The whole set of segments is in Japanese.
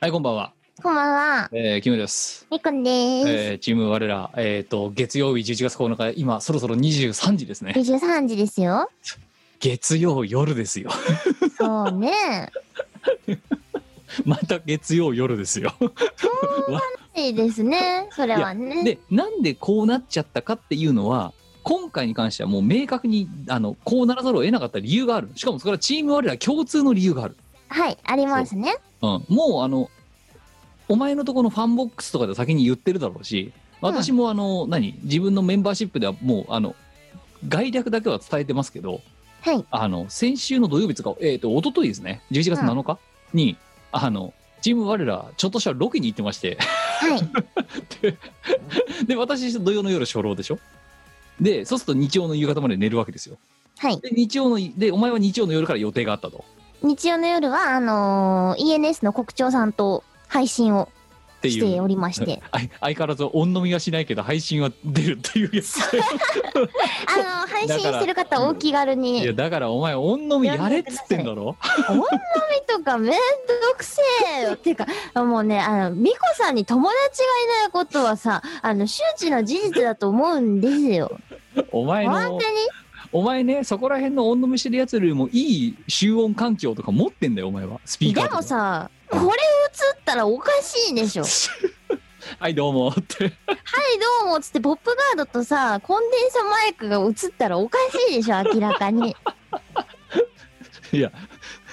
はい、こんばんは。こんばんはえー、キムです。みこんです、えー、チーム我ら、えっ、と、月曜日11月9日、今、そろそろ23時ですね。23時ですよ月曜夜ですよ。そうね また月曜夜ですよ。いいですねそれはねで、なんでこうなっちゃったかっていうのは、今回に関してはもう明確に、あの、こうならざるを得なかった理由がある。しかもそれはチーム我ら共通の理由がある。はいありますね。う。ん。もう、あの、お前のところのファンボックスとかで先に言ってるだろうし、私もあの、何自分のメンバーシップではもう、あの、概略だけは伝えてますけど、はい。あの、先週の土曜日とか、えっ、と、一昨日ですね、11月7日に、あの、チーム我ら、ちょっとしたロケに行ってまして、はい。で、私、土曜の夜初老でしょ？で、そうすると日曜の夕方まで寝るわけですよ。はい。で、日曜の、で、お前は日曜の夜から予定があったと。日曜の夜はあのー ENS の国長さんと配信を。しておりまして。相相変わらず音飲みはしないけど配信は出るっていうやつ。で あのー配信してる方お気軽いやにだからお前音飲みやれっつってんだろ？女みとかめんどくせえよ。っていうかもうねあの美子さんに友達がいないことはさあの周知の事実だと思うんですよ。お前の本当に？お前ねそこら辺の音飲みしてるやつよりもいい集音環境とか持ってんだよお前は。スピーカーでとか。もさこれ映ったらおかしいでしょ。はいどうもって。はいどうもっつってポップガードとさコンデンサマイクが映ったらおかしいでしょ明らかに。い いや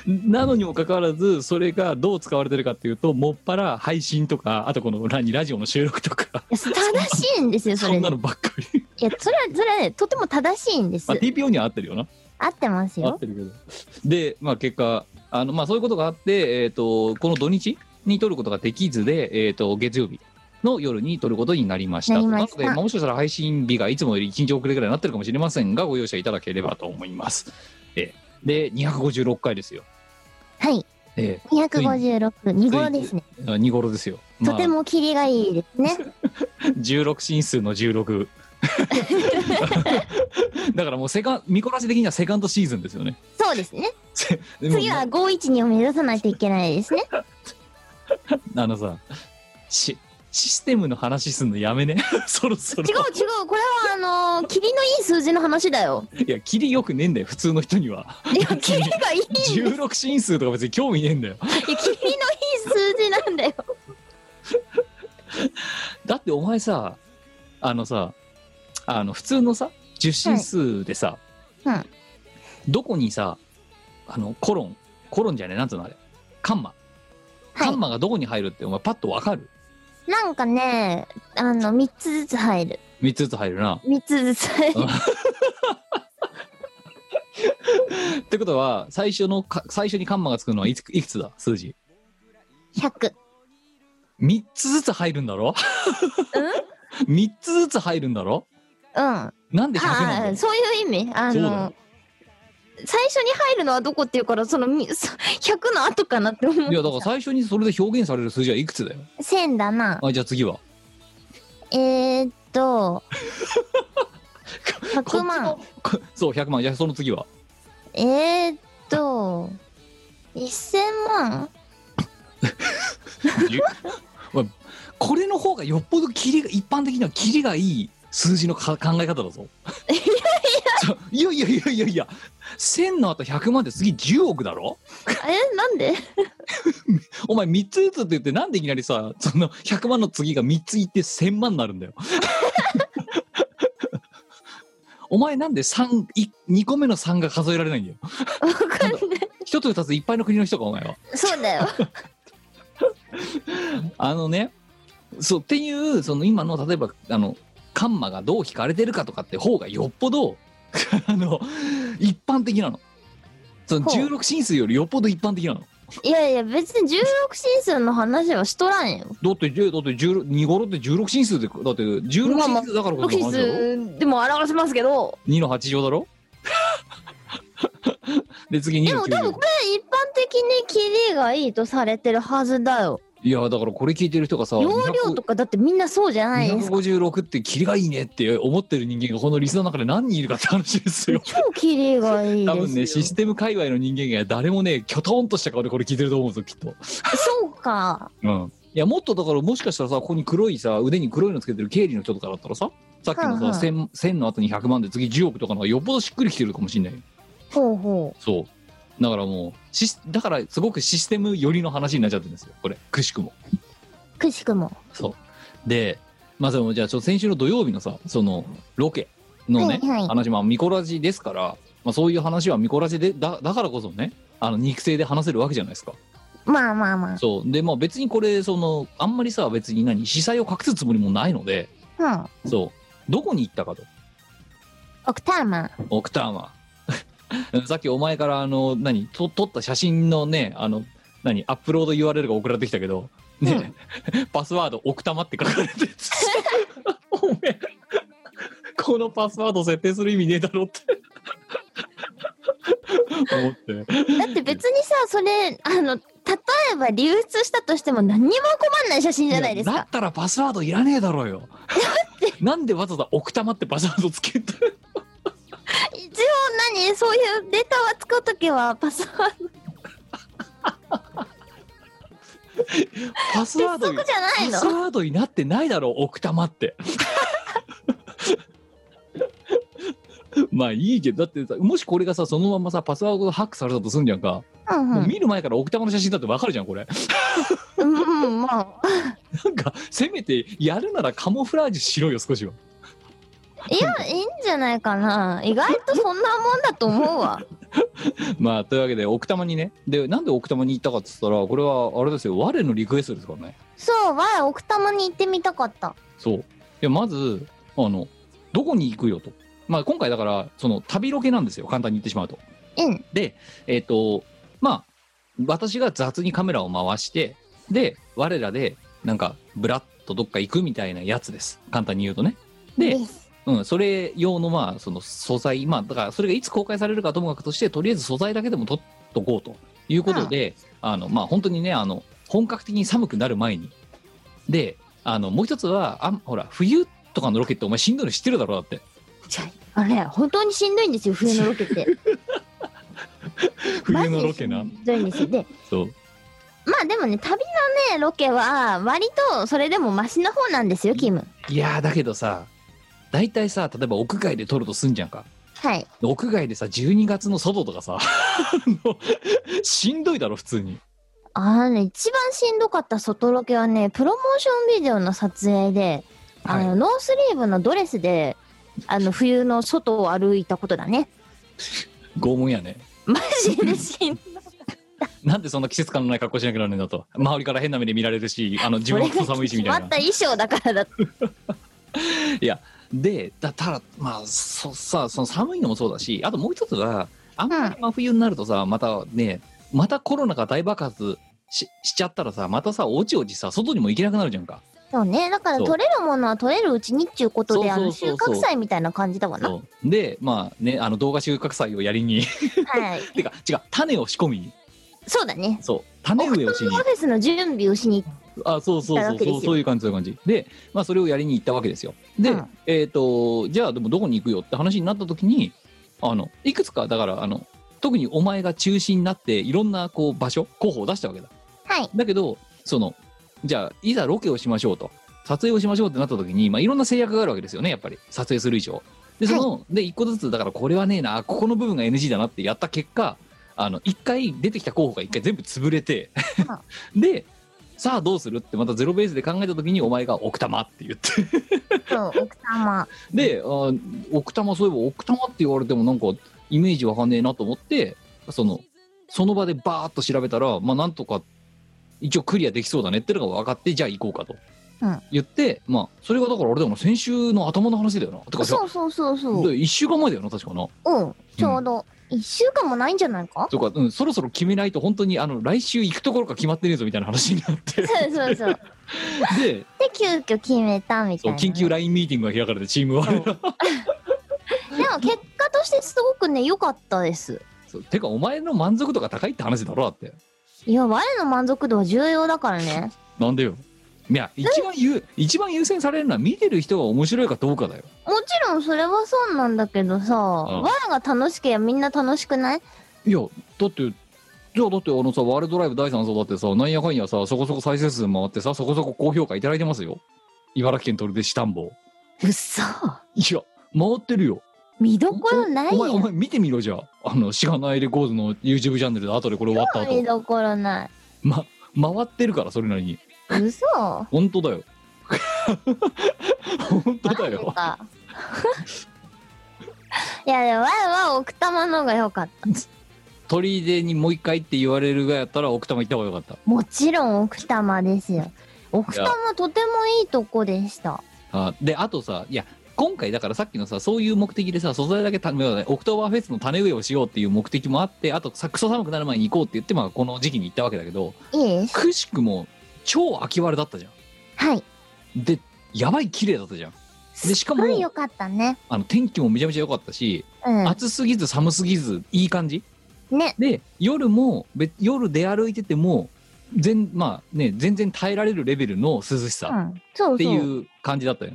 なのにもかかわらずそれがどう使われてるかっていうともっぱら配信とかあとこの何ラジオの収録とか。や正しいんですよそれ。んなのばっかり、いやそれはそれはねとても正しいんです。まあ、TPO には合ってるよな。合ってますよ。合ってるけど。でまあ結果あのまあそういうことがあってえっ、とこの土日に撮ることができずでえっ、と月曜日の夜に撮ることになりました。なので、まあ、もしかしたら配信日がいつもより1日遅れぐらいになってるかもしれませんがご容赦いただければと思います、えーで256回ですよ。はい。え256二頃ですね。ー、2頃ですよ、とてもキリがいいですね。16進数の16 だからもうセカンミコラジ的にはセカンドシーズンですよね。そうですね。次は512を目指さないといけないですね。あのさしシステムの話すんのやめね。そろそろ。違う違う。これはあのー、キリのいい数字の話だよ。いやキリよくねえんだよ普通の人には。いやキリがいい。んですよ16進数とか別に興味ねえんだよ。いやキリのいい数字なんだよ。だってお前さあのさあの普通のさ10進数でさ、はいうん。どこにさあのコロンコロンじゃねえなんつうのあれカンマ。はい。カンマがどこに入るってお前パッとわかる？なんかねあの3つずつ入る。3つずつ入るな。3つずつ入る。ってことは最初のか最初にカンマがつくのはいついくつだ？数字。100 3つずつ入るんだろ？うん？3つずつ入るんだろ？うん。あなんで100なんだそういう意味。あそうだよ。の最初に入るのはどこっていうからそのみ そ100の後かなって思ういやだから最初にそれで表現される数字はいくつだよ？1000だな。あじゃあ次は？えー、っと 100万こそう100万じゃあその次は？えー、っと1000万？これの方がよっぽどキリが一般的にはキリがいい数字のか考え方だぞ。いやいや。いやいやいやいやいや。1000の後100万で次10億だろ？え、なんで？お前3つずつって言ってなんでいきなりさその100万の次が3ついって1000万になるんだよ。お前なんで3い2個目の3が数えられないんだよ？わかんない。一つ二ついっぱいの国の人かお前は。そうだよ。あのねそうっていうその今の例えばあのカンマがどう引かれてるかとかって方がよっぽど あの一般的なの。そのほう。16進数よりよっぽど一般的なの。いやいや、別に16進数の話はしとらんよ。だってじゅだって16二頃って16進数でだって16まあまあ進数だからこ16進その話だろ数でも表せますけど、2の8乗だろ？で次2の9でも多分これ一般的にキリがいいとされてるはずだよ。いやだからこれ聞いてる人がさ容量とかだってみんなそうじゃないですか。256ってキリがいいねって思ってる人間がこのリスナーの中で何人いるかって話ですよ。超キリがいいですよ。多分ねシステム界隈の人間が誰もねキョトンとした顔でこれ聞いてると思うんですよきっと。そうか。うん。いやもっとだからもしかしたらさここに黒いさ腕に黒いのつけてる経理の人とかだったらささっきのさ、はいはい。1000 1000の後に100万で次10億とかの方がよっぽどしっくりきてるかもしんないよ。ほうほそうだからもうシスだからすごくシステム寄りの話になっちゃってるんですよこれくしくもう。くしくも。そうでまあそのじゃあちょ先週の土曜日のさそのロケのね、はいはい話まあミコラジですから、まあ、そういう話はミコラジでだだからこそねあの肉声で話せるわけじゃないですかまあまあまあ。そうでまあ別にこれそのあんまりさ別に何司祭を隠すつもりもないのでうん。そうどこに行ったかとオクターマン。オクターマンさっきお前からあの何と撮った写真のねあの何アップロード URL が送られてきたけどね、パスワード奥多摩って書かれてる おめえこのパスワード設定する意味ねえだろって。思って。だって別にさ、それ、あの、例えば流出したとしても何にも困んない写真じゃないですか。やだったらパスワードいらねえだろうよ。なんでわざわざ奥多摩ってパスワードつけて一応何？そういうデータは使うときはパスワード。パスワード鉄則じゃないパスのワードになってないだろう奥多摩って。まあいいけどだってさもしこれがさそのままさパスワードがハックされたとすんじゃんか、うんう。もうん見る前から奥多摩の写真だってわかるじゃんこれ。うんうん、まあ。なんかせめてやるならカモフラージュしろよ少しはいや、いいんじゃないかな。意外とそんなもんだと思うわ。まあというわけで奥多摩にね。でなんで奥多摩に行ったかっつったらこれはあれですよ。我のリクエストですからね。そう、わ、奥多摩に行ってみたかった。そう。いやまずあのどこに行くよと。まあ今回だからその旅ロケなんですよ。簡単に言ってしまうと。うん。でえっ、とまあ私が雑にカメラを回してで我らでなんかブラッとどっか行くみたいなやつです。簡単に言うとね。で、ですうん、それ用のまあその素材まあだからそれがいつ公開されるかともかくとしてとりあえず素材だけでも撮っとこうということで、あのまあ本当にねあの本格的に寒くなる前にであのもう一つはあんほら冬とかのロケってお前しんどいの知ってるだろだってあれ、本当にしんどいんですよ、冬のロケって。冬のロケなしんどいんですよ。で、そうまあでもね、旅のね、ロケは、割とそれでもマシな方なんですよ、キム。いやーだけどさ大体さ例えば屋外で撮るとすんじゃんかはい。屋外でさ12月の外とかさ しんどいだろ普通にあのね、一番しんどかった外ロケはね、プロモーションビデオの撮影で、あの、はいノースリーブのドレスで、あの、冬の外を歩いたことだね。拷問やねマジでしんどい。なんでそんな季節感のない格好しなきゃならねえんだと周りから変な目で見られるしあの自分は寒いしみたいなった衣装だから。いやでだただまあそさその寒いのもそうだしあともう一つはあんまり真冬になるとさまたねまたコロナが大爆発ししちゃったらさまたさおちおちさ外にも行けなくなるじゃんか。そうね。だから取れるものは取れるうちにっていうことで、あの、収穫祭みたいな感じだわな。でまあねあの動画収穫祭をやりに。はい。てか違う種を仕込み。にそうだね。そう。種植えをしに。オフィスの準備をしにあそうそうそうそう。そういう感じそういう感じ。でまあそれをやりに行ったわけですよ。で、うん。えっ、とじゃあでもどこに行くよって話になった時にあのいくつかだからあの特にお前が中心になっていろんなこう場所候補を出したわけだ。はい。だけどそのじゃあいざロケをしましょうと。撮影をしましょうってなった時に、まあ、いろんな制約があるわけですよねやっぱり。撮影する以上。でその、で一個ずつだからこれはねえなここの部分が NG だなってやった結果あの一回出てきた候補が一回全部潰れて。でさあどうする？ってまたゼロベースで考えた時にお前が奥多摩って言って。そう、奥様。であ奥多摩そういえば奥多摩って言われてもなんかイメージわかんねえなと思ってそのその場でバーッと調べたらまあなんとか一応クリアできそうだねってのが分かってじゃあ行こうかと。うん。言って、まあそれがだからあれだよな。先週の頭の話だよな。てかそうそうそうそう。で1週間前だよな確かな。うん、ちょうど。一週間もないんじゃないか？とか、うん、そろそろ決めないと本当にあの来週行くところか決まってねえぞみたいな話になってそうそうそう。でで、急遽決めたみたいうな。そ緊急 LINE ミーティングが開かれてチームワールドでも結果としてすごくね、良かったです。てかお前の満足度が高いって話だろだっていや、我の満足度は重要だからね。なんでよいや一番優一番優先されるのは見てる人が面白いかどうかだよ。もちろんそれはそうなんだけどさ、我が楽しければみんな楽しくない？いやだってじゃあだってあのさワールドライブ第3層だってさなんやかんやさそこそこ再生数回ってさそこそこ高評価いただいてますよ。茨城県取手市田んぼうっそ。いや回ってるよ。見どころないよ。お前お前見てみろじゃあ。あのしがないレコーズの YouTube チャンネルで後でこれ終わった後。見どころない。ま回ってるからそれなりに嘘本当だよ 本当だマジよか。いや、でも我は奥多摩の方が良かった。鳥出にもう一回って言われるがやったら奥多摩行った方がよかったもちろん奥多摩ですよ。奥多摩とてもいいとこでした。あであとさいや今回だからさっきのさそういう目的でさ素材だけ種植えオクトーバーフェスの種植えをしようっていう目的もあってあとさクソ寒くなる前に行こうって言ってまあこの時期に行ったわけだけど。くしくも超秋晴れだったじゃはい。んでやばい綺麗だったじゃんでしかもすっごい良かったね。あの天気もめちゃめちゃ良かったし、うん。暑すぎず寒すぎずいい感じ？ね。で夜もべ夜出歩いてても全まあね全然耐えられるレベルの涼しうさん。そうってそう。いう感じだったよ、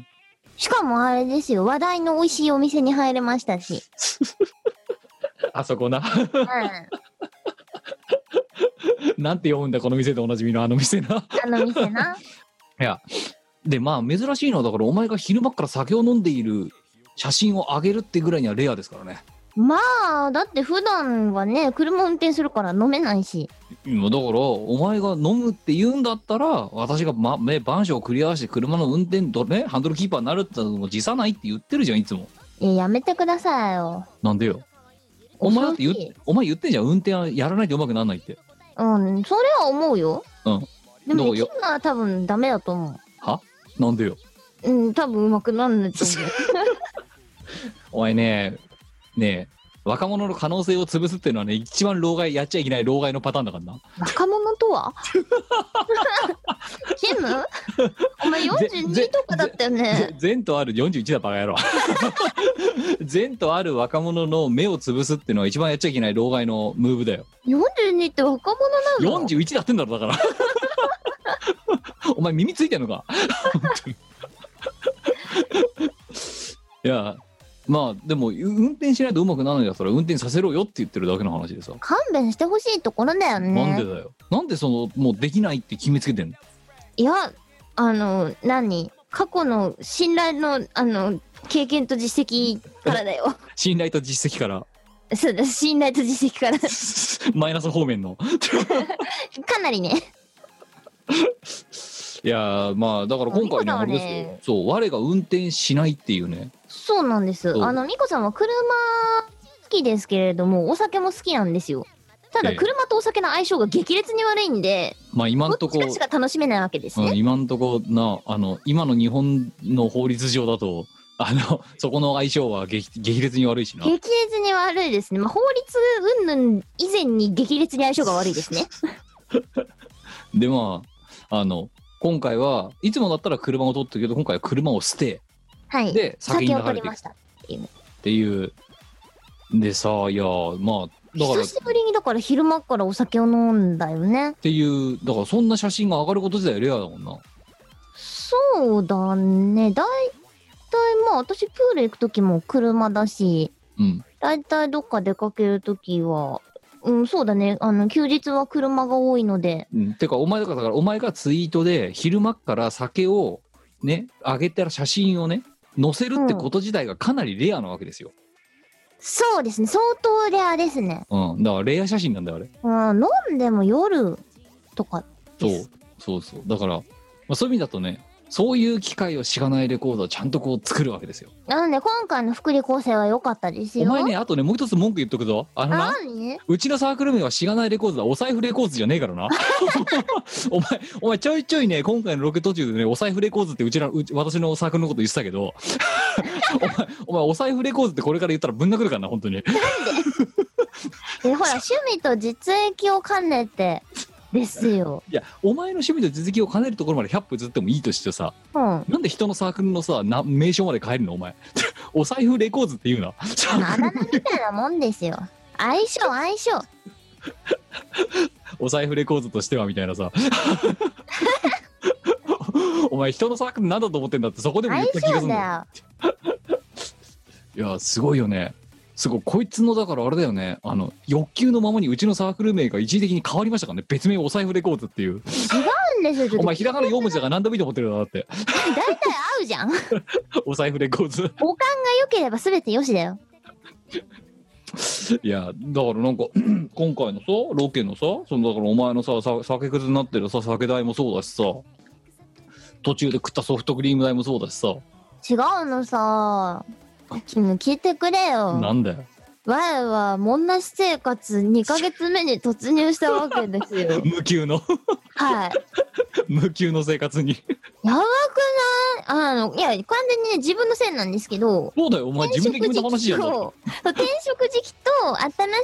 しかもあれですよ。話題の美味しいお店に入れましたし。あそこなうん。なんて読むんだこの店でおなじみのあの店なあの店な。いやでまあ珍しいのはだからお前が昼間っから酒を飲んでいる写真を上げるってぐらいにはレアですからねまあ、だって普段はね、車運転するから飲めないし。今だからお前が飲むって言うんだったら私が、まね、番書をクリアして車の運転とねハンドルキーパーになるってのも辞さないって言ってるじゃんいつもいや、やめてくださいよ。なんでよお前だって言お前言ってんじゃん運転はやらないとうまくならないってうん、それは思うよ。うん。でもね、どうよ？今は多分ダメだと思は？なんでよ？う。うん、多分うまくなんないと思う。お前ねねえ若者の可能性を潰すっていうのはね一番老害やっちゃいけない老害のパターンだからな。若者とは？キム？お前ぜ42とかだったよね。善とある41だバカ野郎。善とある若者の目を潰すっていうのは一番やっちゃいけない老害のムーブだよ。42って若者なの41だってんだろだから。お前耳ついてんのか？いやまあでも運転しないとうまくならないんだったら運転させろよって言ってるだけの話でさ、勘弁してほしいところだよね。なんでだよ。なんでそのもうできないって決めつけてんの？いや、あの、何？過去の信頼の、あの、経験と実績からだよ。信頼と実績から。そうだ、信頼と実績から。マイナス方面の。かなりね。いやーまあだから今回ねああれですそう我が運転しないっていうねそうなんです。あの、ミコさんは車好きですけれども、お酒も好きなんですよ。ただ、ええ車とお酒の相性が激烈に悪いんで、まあ今んとこどっちかしか楽しめないわけですうんね。今んとこなあの今の日本の法律上だとあの そこの相性は激激烈に悪いしな激烈に悪いですね。まあ、法律云々以前に激烈に相性が悪いですね。でまああの今回はいつもだったら車を取ってるけど今回は車を捨てはい。で先に酒を流れていくっ取りました。ていうでさいやまあだからっ久しぶりにだから昼間からお酒を飲んだよね。ていうだからそんな写真が上がること自体レアだもんなそうだね。だいたいまあ私プール行く時も車だし、うんだいたいどっか出かける時は、うん、そうだね。あの、休日は車が多いので、うん、てかお前だからお前がツイートで昼間っから酒をね上げたら写真をね乗せるってこと自体がかなりレアなわけですよ。そうですね。相当レアですね。うん。だからレア写真なんだよ、あれ。うん、飲んでも夜とかそう。そうそう。だから、まあ、そういう意味だとね、そういう機会をしがないレコードをちゃんとこう作るわけですよ。なので今回の福利厚生は良かったですよ。お前ね、あとね、もう一つ文句言っとくぞ。あのな、何？うちのサークル名はしがないレコードだ、お財布レコーズじゃねえからな。お前、お前ちょいちょいね、今回のロケ途中でね、お財布レコーズってうちら、うち私のサークルのこと言ってたけど、お前、お前、お財布レコーズってこれから言ったらぶん殴るからな、本当に。で？ほら、趣味と実益を兼ねてですよ。いや、お前の趣味と実績を兼ねるところまで100歩ずってもいいとしてさ、うん。なんで人のサークルのさ、な名称まで変えるのお前？お財布レコーズって言うな。あのあだ名みたいなもんですよ。相性相性。お財布レコーズとしてはみたいなさ。お前人のサークルなんだと思ってんだってそこでも言っ相た気がするんだよ。いや、すごいよね。すごい、こいつのだからあれだよね。あの、欲求のままにうちのサークル名が一時的に変わりましたからね。別名お財布レコーズっていう。違うんですよ。お前ひらがな4文字だから何でもいいと思ってるよなだって。大体合うじゃん。お財布レコーズ。五感が良ければ全て良しだよ。いや、だからなんか、今回のさ、ロケのさ、そのだからお前のさ、さ酒くずになってるさ、酒代もそうだしさ、途中で食ったソフトクリーム代もそうだしさ、違うのさ。君聞いてくれよ。なんだよ。我は、もんなし生活2ヶ月目に突入したわけですよ。無給の、はい。無給の生活に。やばくない？あの、いや、完全にね、自分のせいなんですけど、そうだよ、お前自分で決めた話じゃん。だってそう転職時期と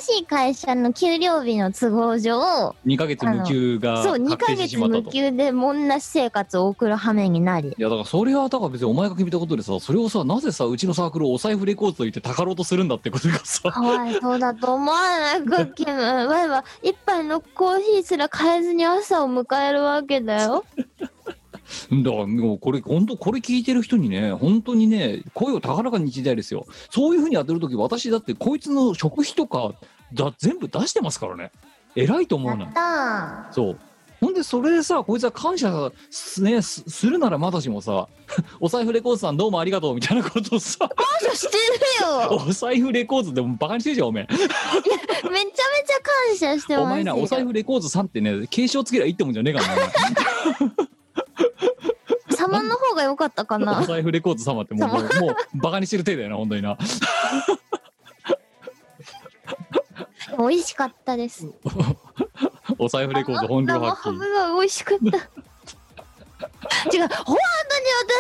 新しい会社の給料日の都合上、2ヶ月無給がそう、2確定してヶ月しまったと。い無給でもんなし生活を送る羽目になり。やだからそれはだから別にお前が決めたことでさそれをさなぜさうちのサークルをお財布レコードと言ってたかろうとするんだってことがさかわいそうだと思わない？か、キム。わいは一杯のコーヒーすら買えずに朝を迎えるわけだよ。だからもうこれ本当これ聞いてる人にね本当にね声を高らかに一台ですよ。そういうふうにやってる時私だってこいつの食費とかだ全部出してますからね。偉いと思うなそうほんでそれでさこいつは感謝す,、ね、すするならまだしもさ お財布レコードさんどうもありがとうみたいなことをさー。感謝してるよ お財布レコードでもバカにしてるじゃんおめえめちゃめちゃ感謝してますよ。お前なお財布レコードさんってね継承つけりゃいいってもんじゃねえからな様の方が良かったかおな。財布レコード様ってもうもうもうバカにしてる手だよな本当にな美味しかったです。お財布レコード本領生発揮ハムが美味しかった。違う、本当に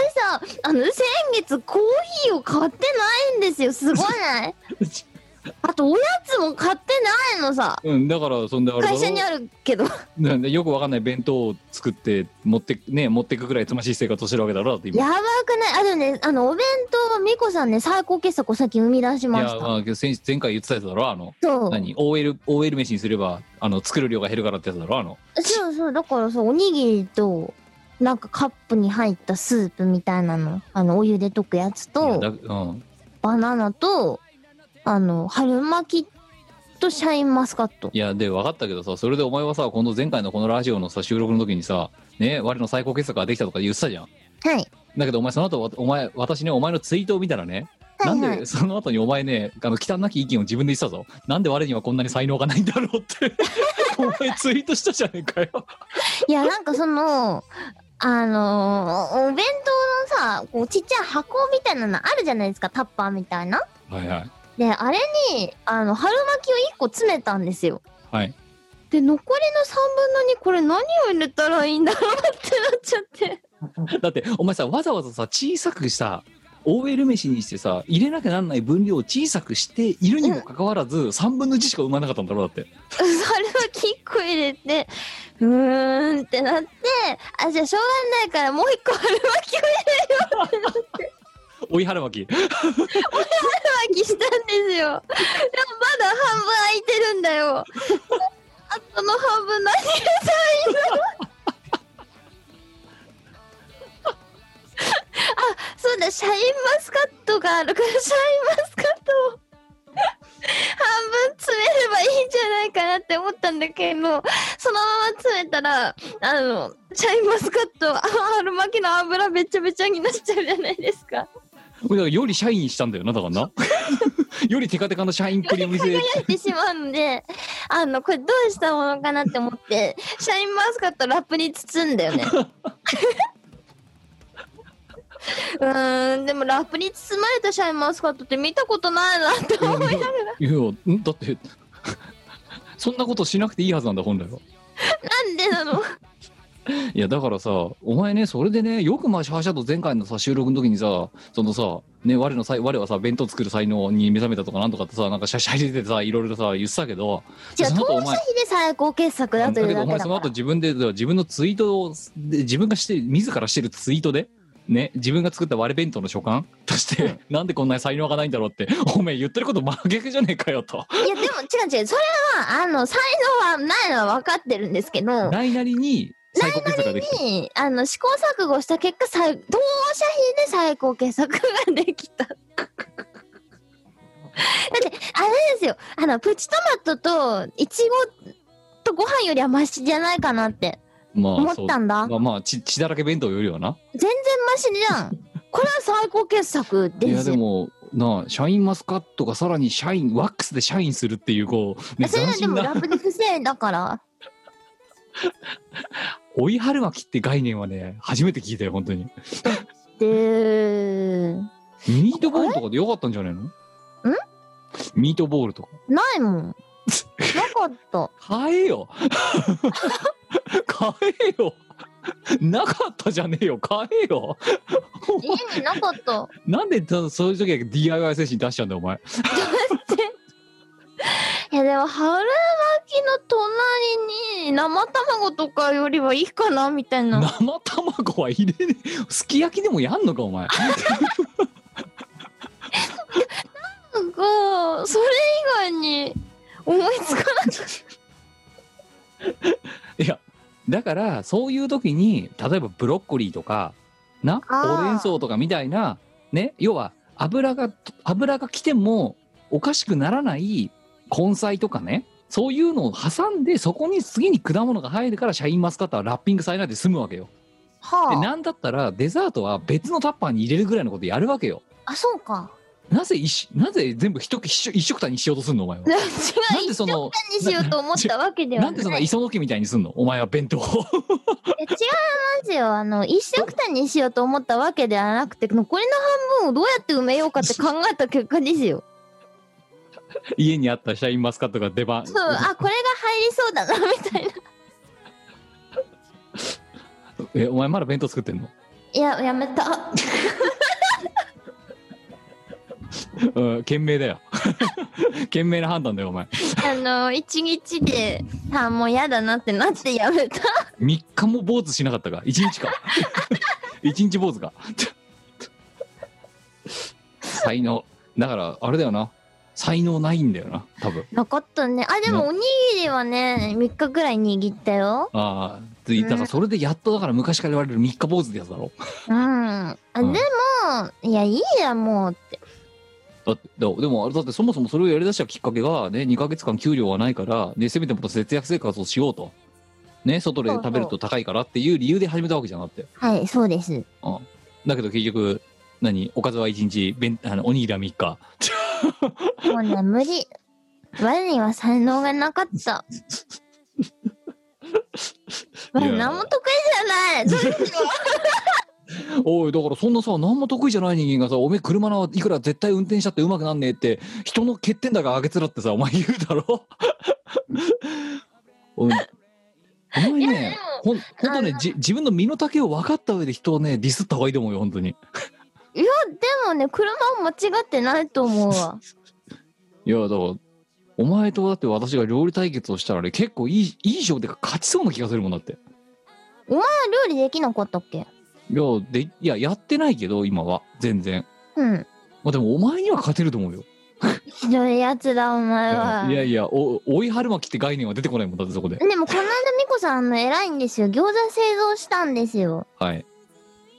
私さ、あの、先月コーヒーを買ってないんですよ。すごいない あと、おやつも買ってないのさ。うんだからそんであれだろ会社にあるけど。なんでよくわかんない弁当を作って持ってね持ってくぐらいつましい生活をしてるわけだろだって今やばくない？あとね、あの、お弁当はミコさんね、最高傑作をさっき生み出しいやました。まあ先前回言ってたやつだろあのそう。何？OL, OL 飯にすればあの作る量が減るからってやつだろあのそうそう、だからさ、おにぎりと、なんかカップに入ったスープみたいなの、あの、お湯で溶くやついやと、だうんバナナと、あの、春巻きとシャインマスカット。いやで分かったけどさそれでお前はさ今度前回のこのラジオのさ収録の時にさね我の最高傑作ができたとか言ってたじゃんはい。だけどお前その後わお前私ねお前のツイートを見たらねはいはいなんでその後にお前ねあの忌憚なき意見を自分で言ってたぞなんで我にはこんなに才能がないんだろうって お前ツイートしたじゃねえかよいや、なんかその、あのーお弁当のさ、こうちっちゃい箱みたいなのあるじゃないですか、タッパーみたいな。はいはいで、あれに、あの、春巻きを1個詰めたんですよ。はいで、残りの3分の2、これ何を入れたらいいんだろうってなっちゃって。だってお前さわざわざさ小さくさ OL 飯にしてさ入れなきゃなんない分量を小さくしているにもかかわらず3分の1しか生まなかったんだろうだってそれは1個入れて、うーんってなって、あ、じゃあしょうがないからもう1個春巻きを追い春巻き春巻きしたんですよ。でもまだ半分空いてるんだよ。あとの半分何が足りんの？あ、そうだ、シャインマスカットがあるから、シャインマスカットを半分詰めればいいんじゃないかなって思ったんだけど、そのまま詰めたら、あの、シャインマスカット、あ春巻きの油べちゃべちゃになっちゃうじゃないですか。俺だからより社員にしたんだよなだからな。よりテカテカの社員っぷりを見せ輝いてしまうので、あの、これどうしたものかなって思って、シャインマスカットラップに包んだよね。うーん、でもラップに包まれたシャインマスカットって見たことないなって思いながら、いやんだって そんなことしなくていいはずなんだ本来は。なんでなの？いやだからさお前ねそれでねよくまあシャーシャと前回のさ収録の時にさそのさね我のさ我はさ弁当作る才能に目覚めたとかなんとかってさなんかシャシャ入れてさいろいろさ言ってたけどじゃあ、その後お前投資費で最高傑作だというだけどお前その後。自分で自分のツイートをで自分がして自らしてるツイートでね自分が作った割れ弁当の所感 として、なんでこんなに才能がないんだろうってお前言ってること真逆じゃねえかよと。いや、でも違う違う、それは、あの、才能はないのは分かってるんですけど、ないなりに最高傑作ができたにあの試行錯誤した結果最当社費で最高傑作ができた。だってあれですよあのプチトマトとイチゴとご飯よりはマシじゃないかなってま思ったんだ。まあまあ血血だらけ弁当よりはな全然マシじゃん。これは最高傑作いですよ。やでもなあシャインマスカットがさらにシャインワックスでシャインするっていうこう、ね、それはでもラップで不正だから。追い春巻きって概念はね初めて聞いたよ本当に。で、ミートボールとかでよかったんじゃないの？んミートボールとか。ないもん。なかった。買えよ。買えよ。なかったじゃねえよ。買えよ。家になかった。なんでたそういう時は DIY 精神出しちゃうんだよお前いやでも春巻きの隣に生卵とかよりはいいかなみたいな。生卵は入れねえすき焼きでもやんのかお前なんかそれ以外に思いつかない。いやだからそういう時に例えばブロッコリーとかなほうれん草とかみたいなね要は油が油が来てもおかしくならない根菜とかねそういうのを挟んでそこに次に果物が入るからシャインマスカットはラッピングされないで済むわけよ。ではなんだったらデザートは別のタッパーに入れるぐらいのことやるわけよ。あ。あそうか。なぜ一緒なぜ全部一一緒一緒くたにしようとすんのお前は？なんでその一緒にしようと思ったわけではなんい。なでそんな磯野家みたいにすんの？お前は弁当 違いますよ。あの一緒くたにしようと思ったわけではなくて残りの半分をどうやって埋めようかって考えた結果ですよ。家にあったシャインマスカットが出番。そうあこれが入りそうだなみたいな。えお前まだ弁当作ってんの？いややめた。うん懸命だよ。懸命な判断だよお前。あの一日であもうやだなってなってやめた。3日も坊主しなかったか？1日か。1日坊主か。才能。だからあれだよな才能ないんだよな多分なかったね。あでもおにぎりはね3日ぐらい握ったよ。ああでだからそれでやっとだから昔から言われる3日坊主ってやつだろうん。あうんでもいやいいやもうって。だってだでもあれだってそもそもそれをやりだしたきっかけがね2ヶ月間給料はないから、ね、せめてもっと節約生活をしようとね外で食べると高いからっていう理由で始めたわけじゃなくてはいそうです。だけど結局何？おかずは1日弁あのおにぎりは3日もうね無理。我には才能がなかった。我何も得意じゃない。どうしよおいだからそんなさ何も得意じゃない人間がさおめえ車のいくら絶対運転したってうまくなんねえって人の欠点だからあげつらってさお前言うだろ おいお前ねほんほんとねじ自分の身の丈を分かった上で人をねディスった方がいいと思うよ本当にういやでもね車を間違ってないと思うわ。いやだからお前とだって私が料理対決をしたらね結構いいいい勝負で勝ちそうな気がするもんだって。料理できなかったっけ？いやでいややってないけど今は全然。うん。まあでもお前には勝てると思うよ。ひどいやつだお前は。いやいやお追い春巻きって概念は出てこないもんだってそこで。でもこの間みこさんあの偉いんですよ。餃子製造したんですよ。はい。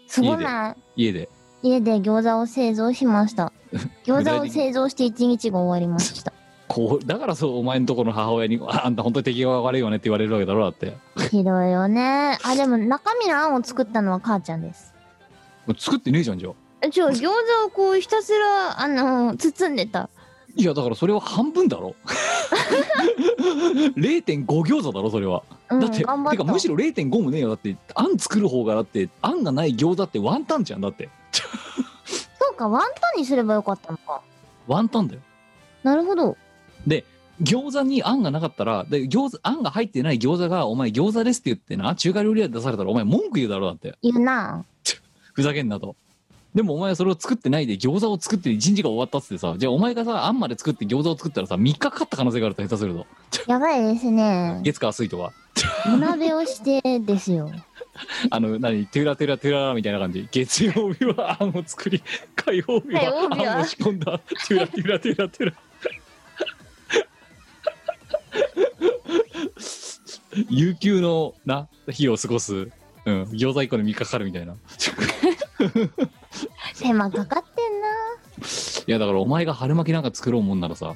すごない？家で家で餃子を製造しました。餃子を製造して一日が終わりました。こうだからそうお前のところの母親にあ あんた本当に敵が悪いよねって言われるわけだろだって。ひどいよね。あでも中身のあんを作ったのは母ちゃんです。作ってねえじゃんじゃあ。じゃあ餃子をこうひたすらあの包んでたいやだからそれは半分だろ。0.5餃子だろそれは。うんだって、てかむしろ0.5もねえよ。だってあん作る方がだってあんがない餃子ってワンタンじゃんだって。そうかワンタンにすればよかったのか。ワンタンだよ。なるほど。餃子にあんがなかったらで餃子あんが入ってない餃子がお前餃子ですって言ってな中華料理屋で出されたらお前文句言うだろだって。言うな。ふざけんなとでもお前はそれを作ってないで餃子を作って1日が終わったっつってさじゃあお前がさあんまで作って餃子を作ったらさ3日かかった可能性があると下手すると。やばいですね。月火水とかお鍋をしてですよ。あの何テュラテュラテュララみたいな感じ。月曜日はあんを作り火曜日はは？あんを仕込んだ。テュラテュラテュラテュラ。有給のな日を過ごす、うん、餃子1個で3日かかるみたいな。い 手間かかってんな。やだからお前が春巻きなんか作ろうもんならさ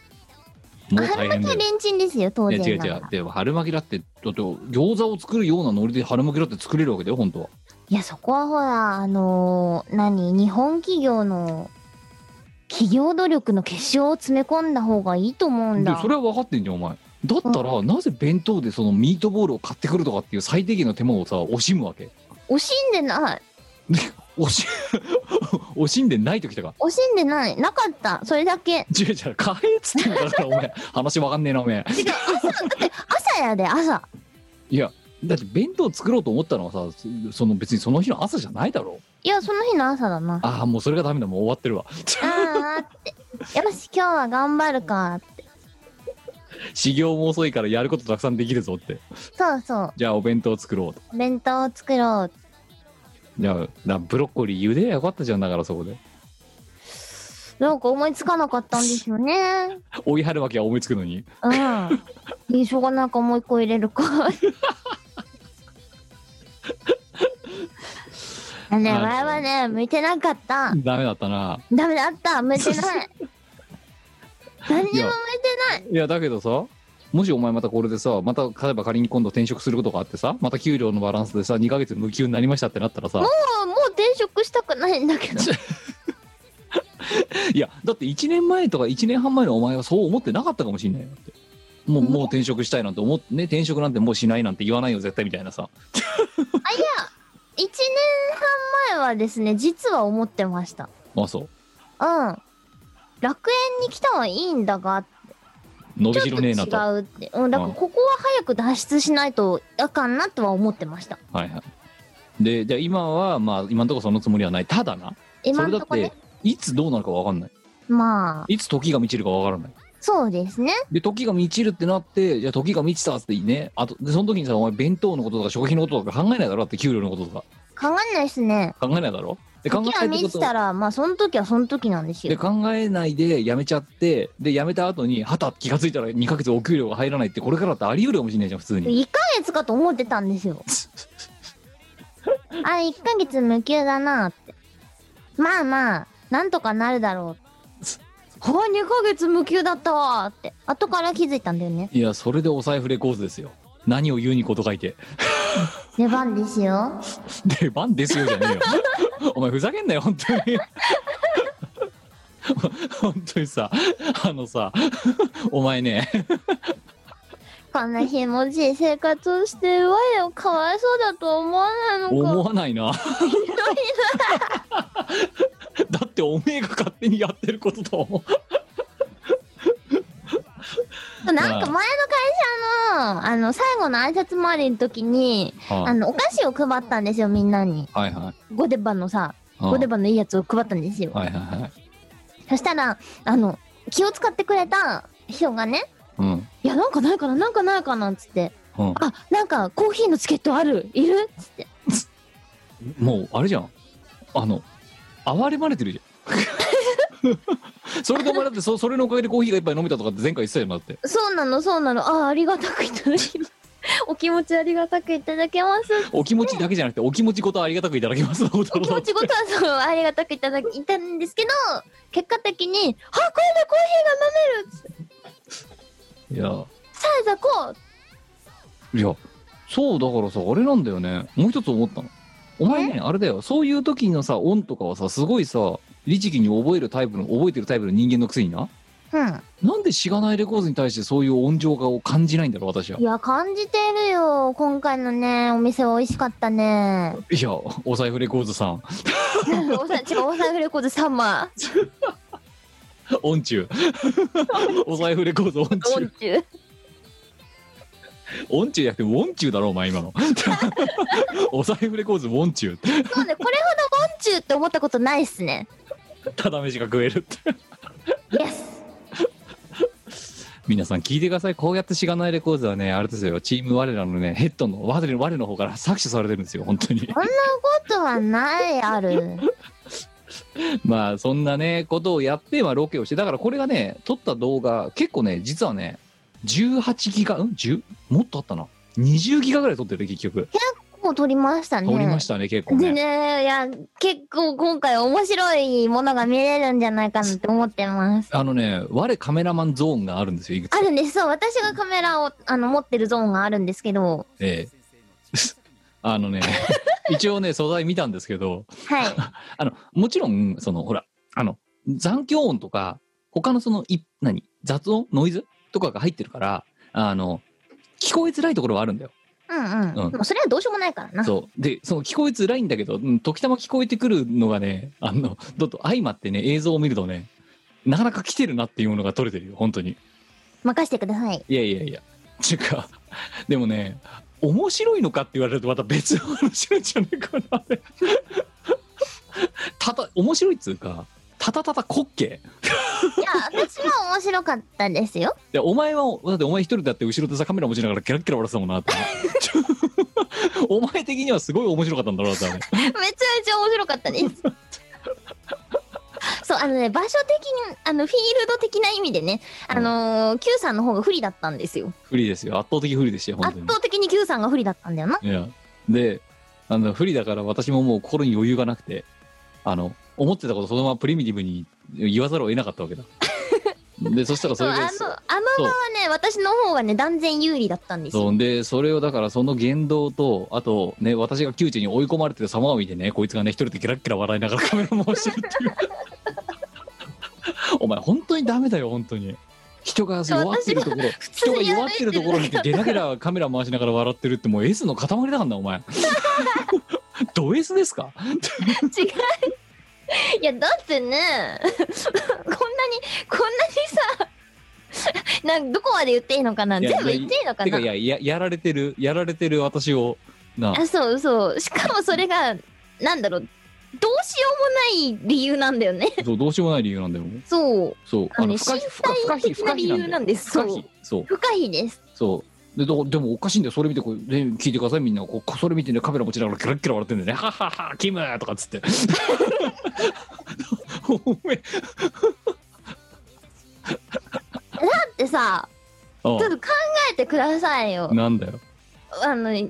もう大春変だよ。巻きはレンチンですよ当いや違う違う。でも春巻きだってだって餃子を作るようなノリで春巻きだって作れるわけだよ本当は。いやそこはほらあのー何日本企業の企業努力の結晶を詰め込んだ方がいいと思うんだ。でそれは分かってんじゃんお前。だったら、なぜ弁当でそのミートボールを買ってくるとかっていう最低限の手間をさ惜しむわけ。惜しんでない 惜し 惜しんでない時とか。惜しんでない。なかった。それだけ。違う違う。買えっつってんだからお前。話分かんねえなお前。違う。朝。だって朝やで朝。いやだって弁当作ろうと思ったのはさそその別にその日の朝じゃないだろ。いやその日の朝だな。ああもうそれがダメだ。もう終わってるわ。あーって。よし今日は頑張るかって。修行も遅いからやることたくさんできるぞって。そうそじゃあお弁当作ろうと。う弁当を作ろうじゃあなブロッコリー茹でりゃよかったじゃんだからそこで。なんか思いつかなかったんですよね。追い春巻きは思いつくのに。うん。いいしょうがないかもう一個入れるか。あね前はね向いてなかった。ダメだったな。ダメだった。向いてない。何にも向いてない。いやだけどさもしお前またこれでさまた例えば仮に今度転職することがあってさまた給料のバランスでさ2ヶ月無給になりましたってなったらさ。もうもう転職したくないんだけど。いやだって1年前とか1年半前のお前はそう思ってなかったかもしんないよ。ってもうもう転職したいなんて思ってね転職なんてもうしないなんて言わないよ絶対みたいなさ。1年半前はですね実は思ってました。あそう。うん。楽園に来たはいいんだが伸びしろねえなと。うって。うんだからうん。ここは早く脱出しないとあかんなとは思ってました。はいはい。でじゃあ今はまあ今のところそのつもりはない。ただな。それだっ今んとこね。ていつどうなるか分かんない。まあ。いつ時が満ちるか分からない。そうですね。で時が満ちるってなってじゃあ時が満ちたっつってね。あとでその時にさお前弁当のこととか食費のこととか考えないだろ？だって給料のこととか。考えないですね。考えないだろ？で考えたらまあその時はその時なんですよ。で考えないで辞めちゃってで辞めた後にはた気がついたら2ヶ月お給料が入らないってこれからだってあり得るかもしれないじゃん普通に。1ヶ月かと思ってたんですよ。あ1ヶ月無給だなって。まあまあなんとかなるだろうはあ2ヶ月無給だったわーって。後から気づいたんだよね。いやそれでお財布レコーズですよ。何を言うにこと書いて。出番ですよ。出番ですよじゃねえよお前ふざけんなよ本当に。本当にさあのさお前ね。こんなひもじい生活をしてる我をかわいそうだと思わないのか。思わないな。だっておめえが勝手にやってることと思う なんか前の会社のあの最後の挨拶回りの時にあはのお菓子を配ったんですよみんなに。いはいはい。ゴデバのさはゴデバのいいやつを配ったんですよ。はいはいはい。そしたらあの気を使ってくれた人がねうん「いやなんかないかななんかないかな」っつって。うん「あなんかコーヒーのチケットある？いる?」っつって。もうあれじゃん。あの哀れまれてるじゃん それでお前だってそそれのおかげでコーヒーが一杯飲めたとかって前回言ってたよなだって。そうなのそうなの。あありがたくいただきます。お気持ちありがたくいただけます。お気持ちだけじゃなくてお気持ちごとありがたくいただきますおお気持ちごとはそうありがたくいただいたんですけど結果的に「あこれでコーヒーが飲める!」いや「さあじゃあこう!いやそうだからさあれなんだよね。もう一つ思ったの。お前ねあれだよ。そういう時のさ音とかはさすごいさ律儀に覚えるタイプの覚えてるタイプの人間のくせになうん。なんでしがないレコーズに対してそういう音情がを感じないんだろう私はいや、感じてるよ。今回のね、お店美味しかったね。いやお財布レコーズさん おさ違う、お財布レコードサマ音中お財布レコーズ音ー。中音中。音中じゃなくてウォンチューだろお前今のお財布レコーズウォンチューそうね、これほど音中って思ったことないっすね。ただ飯が食えるって。イエス。皆さん聞いてください。こうやってしがないレコーズはねあれですよ。チーム我らのねヘッドの我の我の方から搾取されてるんですよ。本当に。そんなことはない、ある。まあそんなねことをやって、まあ、ロケをしてだからこれがね撮った動画結構ね実はね18ギガうん？10もっとあったな。20ギガぐらい撮ってるね結局。もう撮りましたね。撮りましたね結構でねね、いや、結構今回面白いものが見れるんじゃないかなって思ってます。あのね我カメラマンゾーンがあるんですよいくつかあるんです。そう、私がカメラをあの持ってるゾーンがあるんですけど、ええ あのね 一応ね素材見たんですけどはい。あのもちろんそのほらあの残響音とか他のそのい何雑音ノイズとかが入ってるからあの聞こえづらいところはあるんだよ。うんうん。うんでもそれはどうしようもないからな。そうでその聞こえづらいんだけどうん時たま聞こえてくるのがね あのどっと相まってね映像を見るとねなかなか来てるなっていうものが撮れてるよ本当に。任せてください。いやいやいやちゅうかでもね面白いのかって言われるとまた別の話なんじゃないかなあれ ただ面白いっつうかただただ滑稽いや、私は面白かったですよ。でお前はだってお前一人だって後ろでさカメラ持ちながらキラッキラ笑ってたもんなってお前的にはすごい面白かったんだろうなってめちゃめちゃ面白かったです。そう、あのね、場所的に、あの、フィールド的な意味でね、あのー Q さんの方が不利だったんですよ。不利ですよ圧倒的不利でしたよ圧倒的に Q さんが不利だったんだよな。いやであの不利だから私ももう心に余裕がなくてあの思ってたことそのままプリミティブに言わざるを得なかったわけだ。でそしたらそれがあの、あの場はね、私の方がね、断然有利だったんですよ。そう。でそれをだからその言動とあとね私が窮地に追い込まれてる様を見てねこいつがね一人でキラッキラ笑いながらカメラ回してるっていう。お前本当にダメだよ本当に。人が弱ってるところ人がに弱ってるところ見てゲラゲラカメラ回しながら笑ってるってもう S の塊だからなお前 ド S ですか？違う。いや、だってね、こんなに、こんなにさ、なんどこまで言っていいのかな？いや全部言っていいのかてかないやややられてるやられてる私をなあ、そうそう。しかもそれが、なんだろう、どうしようもない理由なんだよね。そうどうしようもない理由なんだよそう。そうあのね、不可身避不可不可避体的な理不可避なんだよ由なんです。そう。そう不可避です。そうでどでもおかしいんだよ。それ見てこう、ね、聞いてください。みんなこうそれ見てねカメラ持ちながらキラッキラ笑ってんだよね。はっはっはキムとかっつって。おめでさ、ちょっと考えてくださいよ。なんだよ。あの、言っ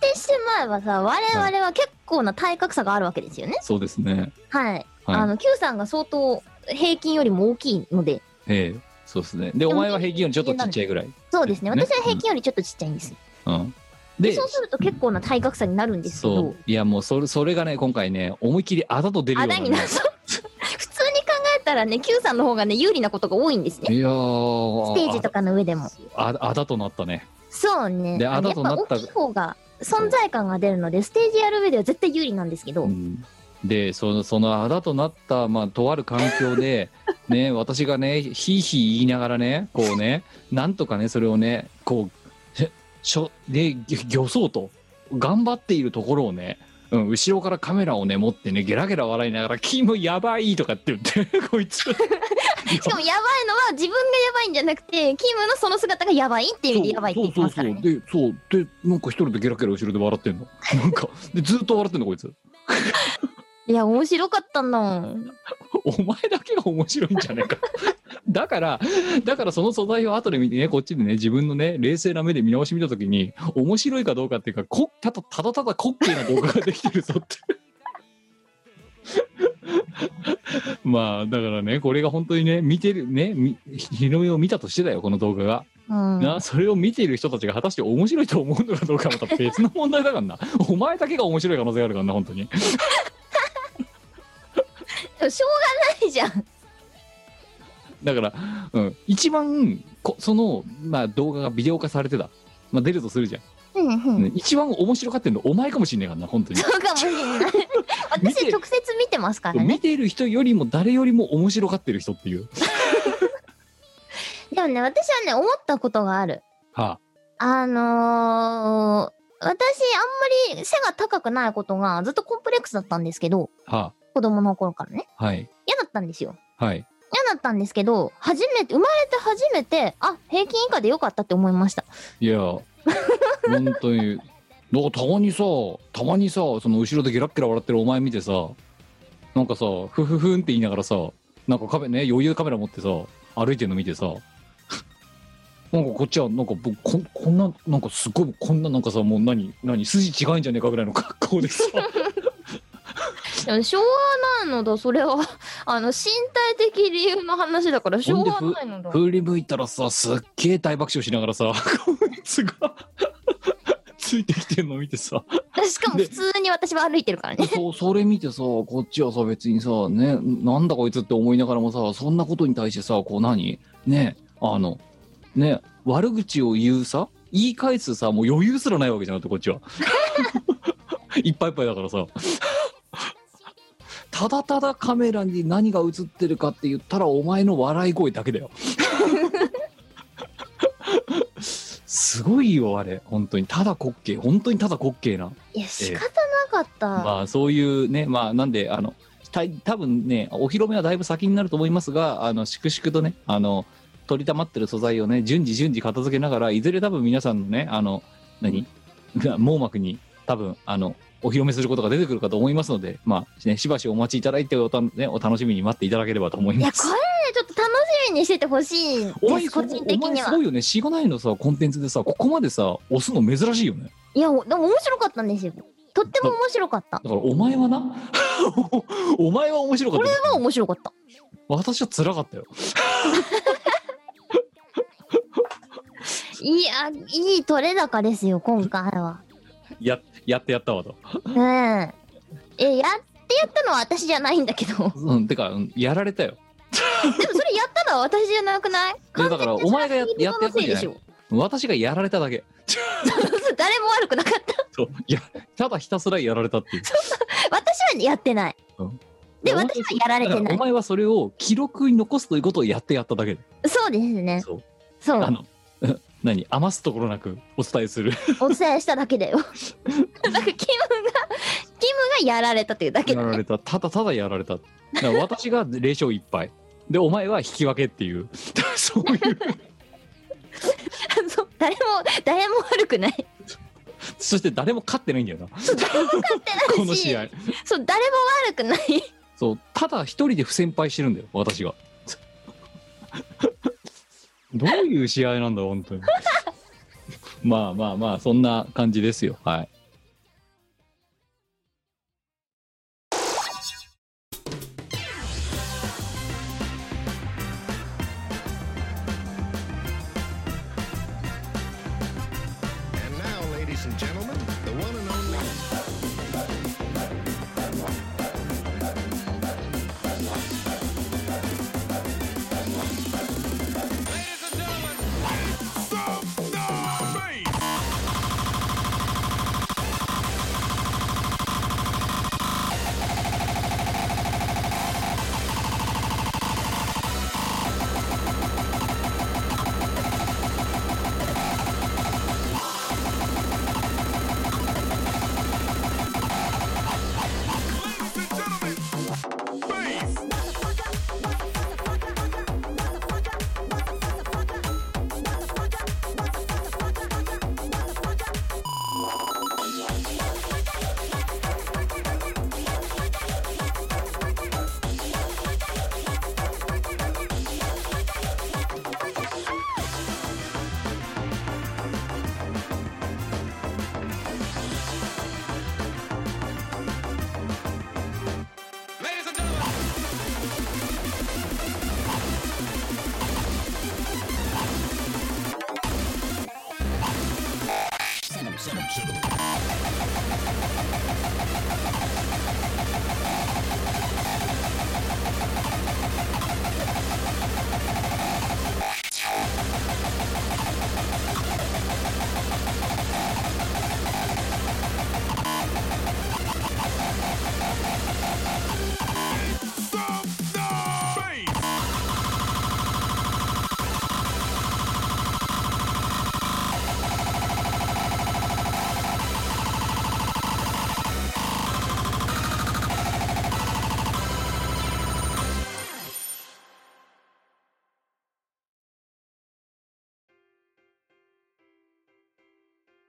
てしまえばさ、我々は結構な体格差があるわけですよね。そうですね。はい。はい。あの、Q さんが相当平均よりも大きいので、ええそうですね。でお前は平均よりちょっとちっちゃいぐらい。そうですね。ね私は平均よりちょっとちっちゃいんです。うん。ででそうすると結構な体格差になるんですけそどう、いやもうそれそれがね今回ね思いっきりあだと出るよあうな、ね、だになそう普通に考えたらね、Q さんの方がね、有利なことが多いんですね。いやー。ステージとかの上でも。ああだとなったね。そうね。であのあだとなったやっぱ大きい方が存在感が出るので、ステージやる上では絶対有利なんですけど、うんでそのそのあだとなった、まあ、とある環境で、ね、私がねひいひい言いながらねこうねなんとかねそれをねこうししょでぎ漁そうと頑張っているところをね、うん、後ろからカメラをね持ってねゲラゲラ笑いながら「キムやばい」とかって言って こいつ。しかもやばいのは自分がやばいんじゃなくて、キムのその姿がやばいっていう意味でやばいって言ってますからね。でそうでなんか一人でゲラゲラ後ろで笑ってんの。なんかでずっと笑ってんのこいついや、面白かったんだもん。お前だけが面白いんじゃないか。だからだからその素材を後で見てねこっちでね自分のね冷静な目で見直し見た時に面白いかどうかっていうかこただただただ滑稽な動画ができてるぞって。まあだからねこれが本当にね見てるねみ日の目を見たとしてだよこの動画が。うん。なそれを見ている人たちが果たして面白いと思うのかどうかはまた別の問題だからな。お前だけが面白い可能性があるからな本当に。でもしょうがないじゃん。だから、うん、一番こその、まあ、動画がビデオ化されてた、まあ、出るとするじゃん、うんうん。ね一番面白がってるのお前かもしんないからな本当にそうかもしれない。見て私直接見てますから見ね。ている人よりも誰よりも面白がってる人っていう でもね、私はね、思ったことがある。はあのー、私、あんまり背が高くないことがずっとコンプレックスだったんですけど、あは子供の頃からね。あはい嫌だったんですよ。はい嫌だったんですけど、初めて、生まれて初めて、あ、平均以下でよかったって思いました。いや本当に なんかたまにさたまにさその後ろでゲラッゲラ笑ってるお前見てさなんかさふふふんって言いながらさなんかカメね余裕カメラ持ってさ歩いてるの見てさ なんかこっちはなんか僕こんこんななんかすごいこんななんかさもう何何筋違うんじゃねえかぐらいの格好でさでもしょうがないのだ、それは。あの、身体的理由の話だから、しょうがないのだ。振り向いたらさすっげえ大爆笑しながらさ こいつがついてきてんの見てさしかも普通に私は歩いてるからね。そうそれ見てさこっちはさ別にさねなんだこいつって思いながらもさそんなことに対してさこう何？ねあのね悪口を言うさ言い返すさもう余裕すらないわけじゃなくてこっちは いっぱいいっぱいだからさただただカメラに何が映ってるかって言ったらお前の笑い声だけだよ。すごいよあれ。本当に。ただ滑稽。本当にただ滑稽な。いや、仕方なかった。まあそういうねまあなんであのた多分ねお披露目はだいぶ先になると思いますがあの粛々とねあの取りたまってる素材をね順次順次片付けながらいずれ多分皆さんのねあの何？網膜に多分あのお披露目することが出てくるかと思いますのでまあねしばしお待ちいただいておた、ね、お楽しみに待っていただければと思いいや、ますこれね、ちょっと楽しみにしててほしいお前個人的にはすご。いよねしがないのさコンテンツでさここまでさ押すの珍しいよねいや、でも面白かったんですよ。とっても面白かった。だからお前はな？お前は面白かったこれは面白かった。私は辛かったよいや、いい取れ高ですよ、今回は。ややってやったわとねえ。え、やってやったのは私じゃないんだけど。でもうんてかうんやられたよそれやったのは私じゃなくない？でだからお前がややってやったんじゃない？でしょ。私がやられただけ 誰も悪くなかった。そういやただひたすらやられたっていう 私はやってない。うんで、お前私はやられてない。だからお前はそれを記録に残すということをやってやっただけでそうですね。そうそうあ。の何余すところなくお伝えする。お伝えしただけだよ。なんかキムが、キムがやられたというだけだね。やられた。ただただやられた。私が0勝1敗でお前は引き分けっていう。そういう。そう誰も、誰も悪くない。そして誰も勝ってないんだよな。この試合。そう、誰も悪くない。そうただ一人で不戦敗してるんだよ私がどういう試合なんだ本当に。まあまあまあそんな感じですよ。はい「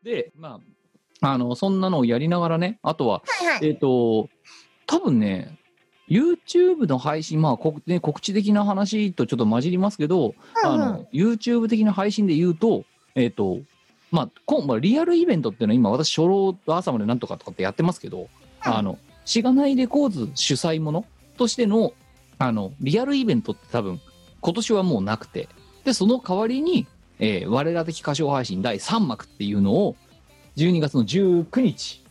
でまああのそんなのをやりながらねあとははいはい。えっ、と多分ね YouTube の配信まあこ、ね、告知的な話とちょっと混じりますけど、あうんうんの YouTube 的な配信で言うとえっ、とまあこんまあ、リアルイベントっていうのは今私初老朝までなんとかとかってやってますけど、あのしがないレコーズ主催ものとしてのあのリアルイベントって多分今年はもうなくてでその代わりに、えー我ら的歌唱配信第3幕っていうのを12月の19日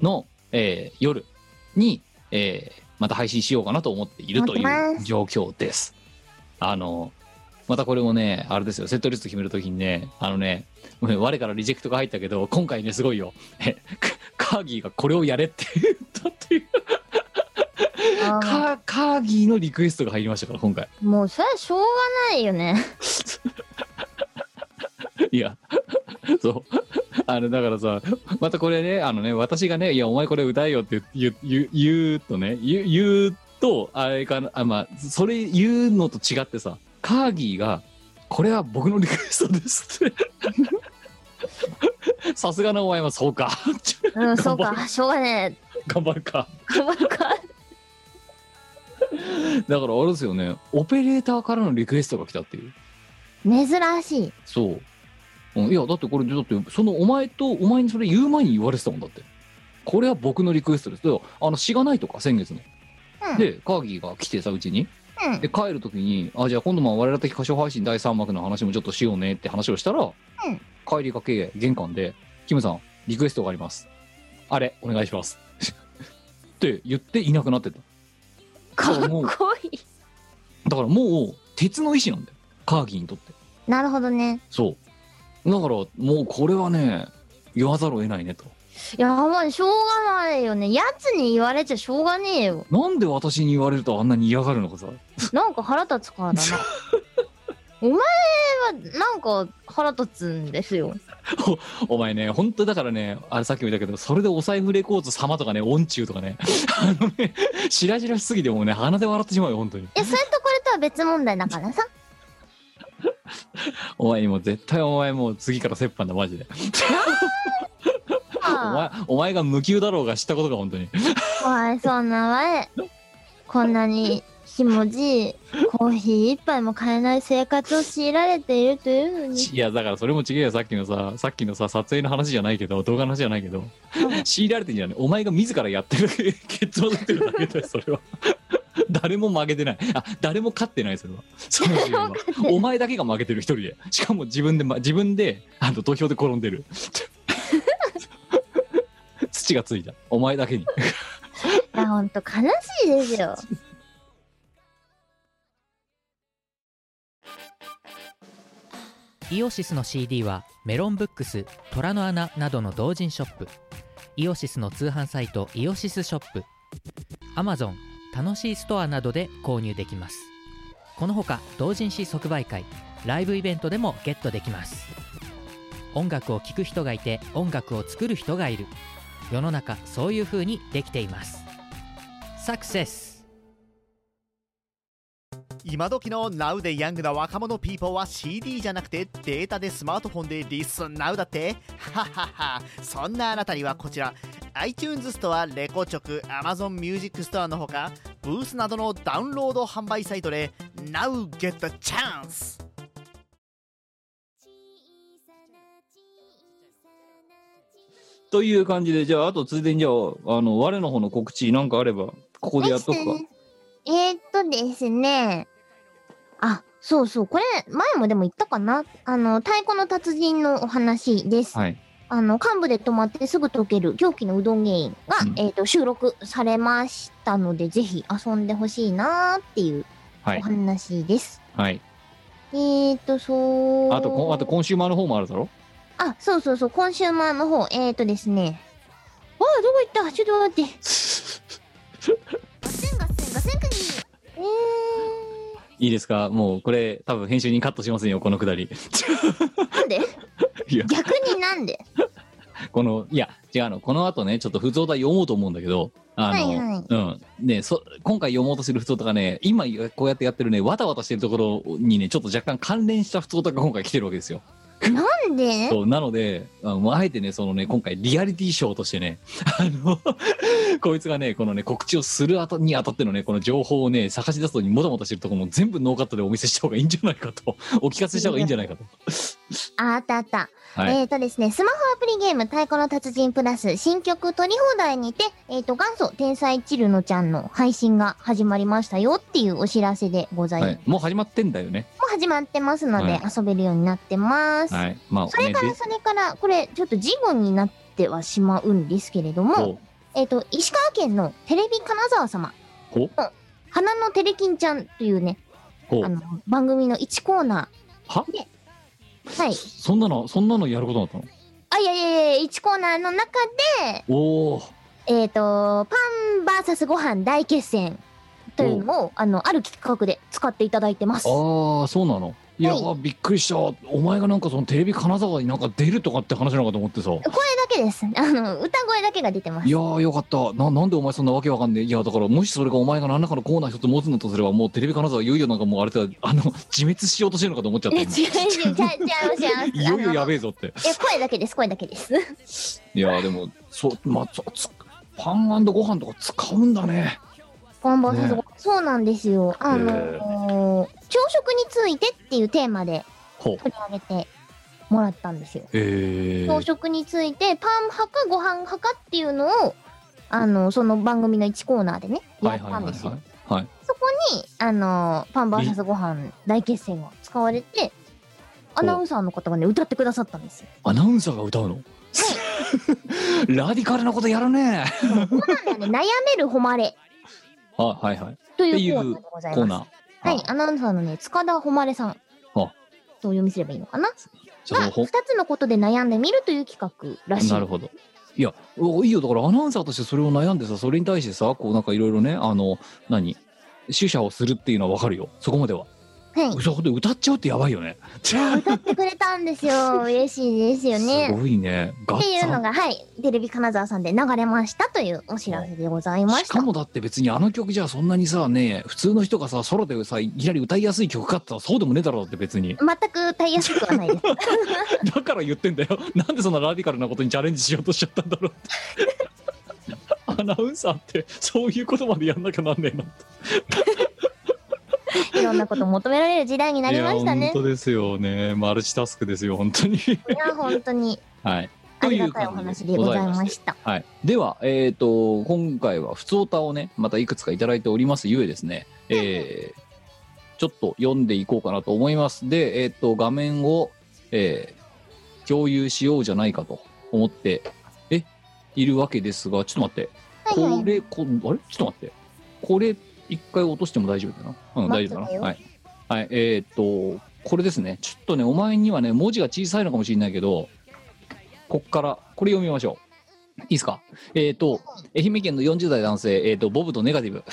の、えー夜に、えーまた配信しようかなと思っているという状況です。あのまたこれもね、あれですよ、セットリスト決めるときにね、あのね、我からリジェクトが入ったけど、今回ね、すごいよ。えカカーギーがこれをやれって言ったっていう。カーギーのリクエストが入りましたから、今回。もうそれはしょうがないよね。いや、そう。あの、だからさ、またこれね、あのね、私がね、いや、お前これ歌えよって言う、言う、言うとね、言う、言うと、あれかな、あ、まあ、それ言うのと違ってさ、カーギーが、これは僕のリクエストですって。さすがのお前はそうか。うん、そうか、しょうがね頑張るか。え。頑張るか。だからあれですよね、オペレーターからのリクエストが来たっていう。珍しい。そう。うんいや、だってこれ、だって、そのお前と、お前にそれ言う前に言われてたもんだって。これは僕のリクエストです。であの、しがないとか、先月の。うん。で、カーギーが来てさ、うちに。うんで、帰るときに、あ、じゃあ今度まあ我々的歌唱配信第3幕の話もちょっとしようねって話をしたら、ん帰りがけ、玄関で、キムさん、リクエストがあります。あれ、お願いします。って言っていなくなってた。かっこいい。だからもう、鉄の意志なんだよ。カーギーにとって。なるほどね。そう。だから、もうこれはね、言わざるを得ないねと。いや、もうしょうがないよね。やつに言われちゃしょうがねえよ。なんで私に言われるとあんなに嫌がるのかさ。なんか腹立つからだな。お前はなんか腹立つんですよ。お前ね、本当だからね、あれさっきも言ったけど、それでお財布レコード様とかね、音中とかね、あのね、白々しすぎてもうね、鼻で笑ってしまうよ、本当に。いや、それとこれとは別問題だからさ。お前にも絶対お前もう次から折半だ、マジで。おあ前、お前が無給だろうが知ったことか、本当に。あ、かわいそうなわい。こんなにひもじいコーヒー一杯も買えない生活を強いられているというのに。いや、だからそれも違えよ、さっきのさ、さっきのさ、撮影の話じゃないけど、動画の話じゃないけど、強いられてんじゃない。お前が自らやってる結論ってるだけだよ、それは。誰も負けてない。あ、誰も勝ってない、それは。その試合は お前だけが負けてる、一人で。しかも自分で、ま、自分で、あの、土俵で転んでる。土がついた。お前だけに。いや、ほんと悲しいですよ。イオシスの CD はメロンブックス虎の穴などの同人ショップイオシスの通販サイトイオシスショップ Amazon 楽しいストアなどで購入できます。このほか同人誌即売会ライブイベントでもゲットできます。音楽を聴く人がいて音楽を作る人がいる。世の中そういう風にできています。サクセス。今時の Now でヤングな若者ピーポーは CD じゃなくてデータでスマートフォンでリスン Now だって？はははそんなあなたにはこちら。iTunes ストアレコチョク Amazon Music ストアのほかブースなどのダウンロード販売サイトで Now get the chance という感じで、じゃあ、あとついでに、じゃあ、あの、我の方の告知なんかあれば、ここでやっとくか。えー、っとですね。あ、そうそう。これ、前もでも言ったかなあの、太鼓の達人のお話です。はい。あの、幹部で止まってすぐ溶ける狂気のうどん芸人が、うんえーっと、収録されましたので、ぜひ遊んでほしいなーっていうおはい。話です。はい。えーっと、そう。あと、こあと、コンシューマーの方もあるだろ？あ、そうそうそう、コンシューマーの方、えーっとですね。あー、どこ行った？ちょっと待って。ガセンガセンガセンクニー。えー。いいですか？もう、これ、多分編集にカットしませんよ、このくだり。なんで？逆になんで？この、いや、違うの、この後ね、ちょっと普通歌読もうと思うんだけど、あの、はいはいうん。ねそ、今回読もうとする普通歌がね、今こうやってやってるね、わたわたしてるところにね、ちょっと若干関連した普通歌が今回来てるわけですよ。なんで？そうなのであのあえてねそのね今回リアリティショーとしてね あの こいつがねこのね告知をするあたにあたってのねこの情報をね探し出すのにもたもたしてるところも全部ノーカットでお見せした方がいいんじゃないかと。お聞かせした方がいいんじゃないかと。ああったあった。はい。えっ、とですね、スマホアプリゲーム太鼓の達人プラス新曲取り放題にて、えっ、と、元祖天才チルノちゃんの配信が始まりましたよっていうお知らせでございます。はい、もう始まってんだよね。もう始まってますので、はい。遊べるようになってます。はい。まあそれから、それから、これ、ちょっと事後になってはしまうんですけれども、ほえっ、と、石川県のテレビ金沢様、う。ほう花のテレキンちゃんというね、あの、番組の1コーナは？ー。はい。そんなのそんなのやることだったの？あ、いやいやいや、1コーナーの中で、おおえっ、と、パンバーサスご飯大決戦というのを、あの、ある企画で使っていただいてます。ああそうなのいや、はびっくりしたお前がなんかそのテレビ金沢になんか出るとかって話なのかと思ってさ声だけです。あの、歌声だけが出てますい。やーよかったななんでお前そんなわけわかんねえいやだからもしそれがお前が何らかのコーナー一つ持つのとすればもうテレビ金沢いよいよなんかもうあれだあの自滅しようとしてるのかと思っちゃっえ、た違う違う、違う、違う、違う。いよいよやべえ。えぞってえ、声だけです、声だけです。いやーでもそうまあそつパンご飯とか使うんだねパンバー。そうなんですよ。あのへ朝食についてっていうテーマで取り上げてもらったんですよ。え朝食についてパン派かご飯派かっていうのを、あの、その番組の1コーナーでね、やはいったんですよ。そこに、あのパンバーサスご飯大決戦が使われて、アナウンサーの方がね、歌ってくださったんですよ。アナウンサーが歌うの？ラディカルなことやるね。そう。なんだよね、悩める誉れ。あ はいはい。というコーナーでございます。はい、アナウンサーのね、塚田誉さん。とお読みすればいいのかな？が、じゃあほ二つのことで悩んでみるという企画らしい。なるほど。いや、おいいよ、だからアナウンサーとしてそれを悩んでさ、それに対してさ、こうなんかいろいろね、あの、何？取捨をするっていうのはわかるよ。そこまでは。はい。そこで歌っちゃうってやばいよね。歌ってくれたんですよ。嬉しいですよすね。ごいね。ガっていうのが、はい、テレビ金沢さんで流れましたというお知らせでございまし。ししたかもだって別にあの曲じゃそんなにさね普通の人がさソロでさいきなり歌いやすい曲かって言ったらそうでもねえだろうって別に全く歌いやすくはないです。だから言ってんだよなんでそんなラディカルなことにチャレンジしようとしちゃったんだろうって アナウンサーってそういうことまでやんなきゃなんねえなって いろんなこと求められる時代になりましたね。本当ですよね。マルチタスクですよ本当に。いや、本当に。はい。ありがたいお話でございました。はい、では、えー、と今回は「ふつおた」をねまたいくつかいただいておりますゆえですね、えーちょっと読んでいこうかなと思います。で、えー、と画面を、えー共有しようじゃないかと思ってえいるわけですがちょっと待って。はいはいこれこあれ？ちょっと待って。これ一回落としても大丈夫だな。うん大丈夫だな。はい、はい、えっ、とこれですね。ちょっとねお前にはね文字が小さいのかもしれないけどこっからこれ読みましょう。いいですか？えっ、と愛媛県の40代男性えっ、とボブとネガティブ。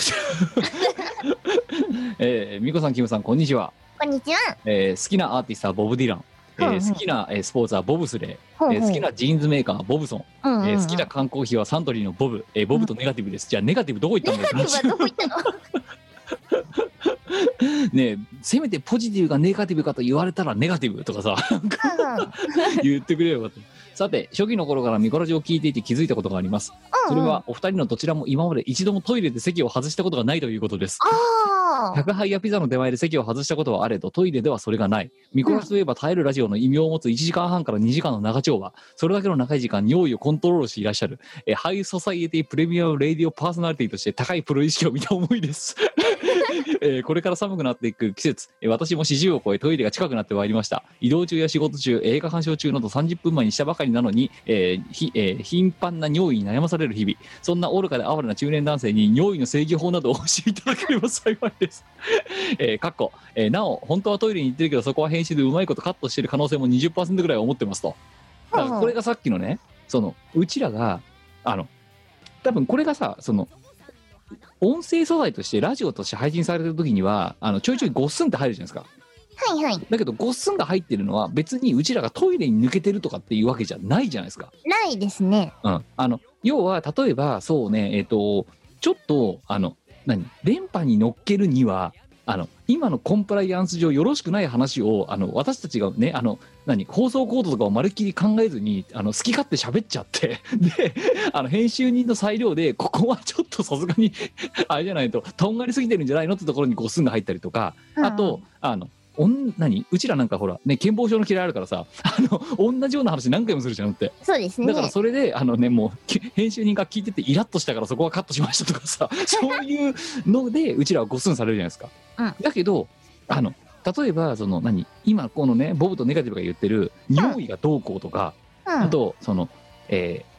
えー、みこさんキムさんこんにちは、こんにちは。えー好きなアーティストはボブ・ディラン、えーうんうん。好きな、えースポーツはボブスレー、えー好きなジーンズメーカーはボブソン、うんうんうん。えー好きな缶コーヒーはサントリーのボブ、えーボブとネガティブです、じゃあネガティブどこ行ったんだよネガティブはどこ行ったの？ねえせめてポジティブかネガティブかと言われたらネガティブとかさうんうん。言ってくれればよかったさて初期の頃からミコラジを聞いていて気づいたことがあります。それはお二人のどちらも今まで一度もトイレで席を外したことがないということです。ああ。宅配やピザの出前で席を外したことはあれどトイレではそれがない。見殺しといえば耐えるラジオの異名を持つ1時間半から2時間の長丁場。それだけの長い時間尿意をコントロールしていらっしゃる。えハイソサイエティプレミアムレディオパーソナリティとして高いプロ意識を見た思いです。えーこれから寒くなっていく季節、え私も40を超えトイレが近くなってまいりました。移動中や仕事中映画鑑賞中など30分前にしたばかりなのに、えーひえー頻繁な尿意に悩まされる日々。そんな愚かで哀れな中年男性に尿意の制御法などを教えていただければ幸いです。えーかっこ、えーなお本当はトイレに行ってるけどそこは編集でうまいことカットしてる可能性も20%ぐらい思ってますと。だからこれがさっきのねそのうちらがあの多分これがさその音声素材としてラジオとして配信されてる時にはあのちょいちょいゴッスンって入るじゃないですかはいはい。だけどゴッスンが入ってるのは別にうちらがトイレに抜けてるとかっていうわけじゃないじゃないですか、ないですね。うん、あの要は例えばそうねえっ、とちょっとあの何？電波に乗っけるにはあの今のコンプライアンス上よろしくない話をあの私たちがねあの何放送コードとかをまるっきり考えずにあの好き勝手喋っちゃって であの編集人の裁量でここはちょっとさすがにあれじゃないととんがりすぎてるんじゃないのってところに誤数が入ったりとかあと、あのおん何？うちらなんかほらね健忘症の嫌いあるからさあの同じような話何回もするじゃんって。そうですね。だからそれであのねもうき編集人が聞いててイラッとしたからそこはカットしましたとかさそういうのでうちらは誤寸されるじゃないですか。うん。だけどあの例えばその何？今このねボブとネガティブが言ってる匂いがどうこうとか、うん。あとそのえー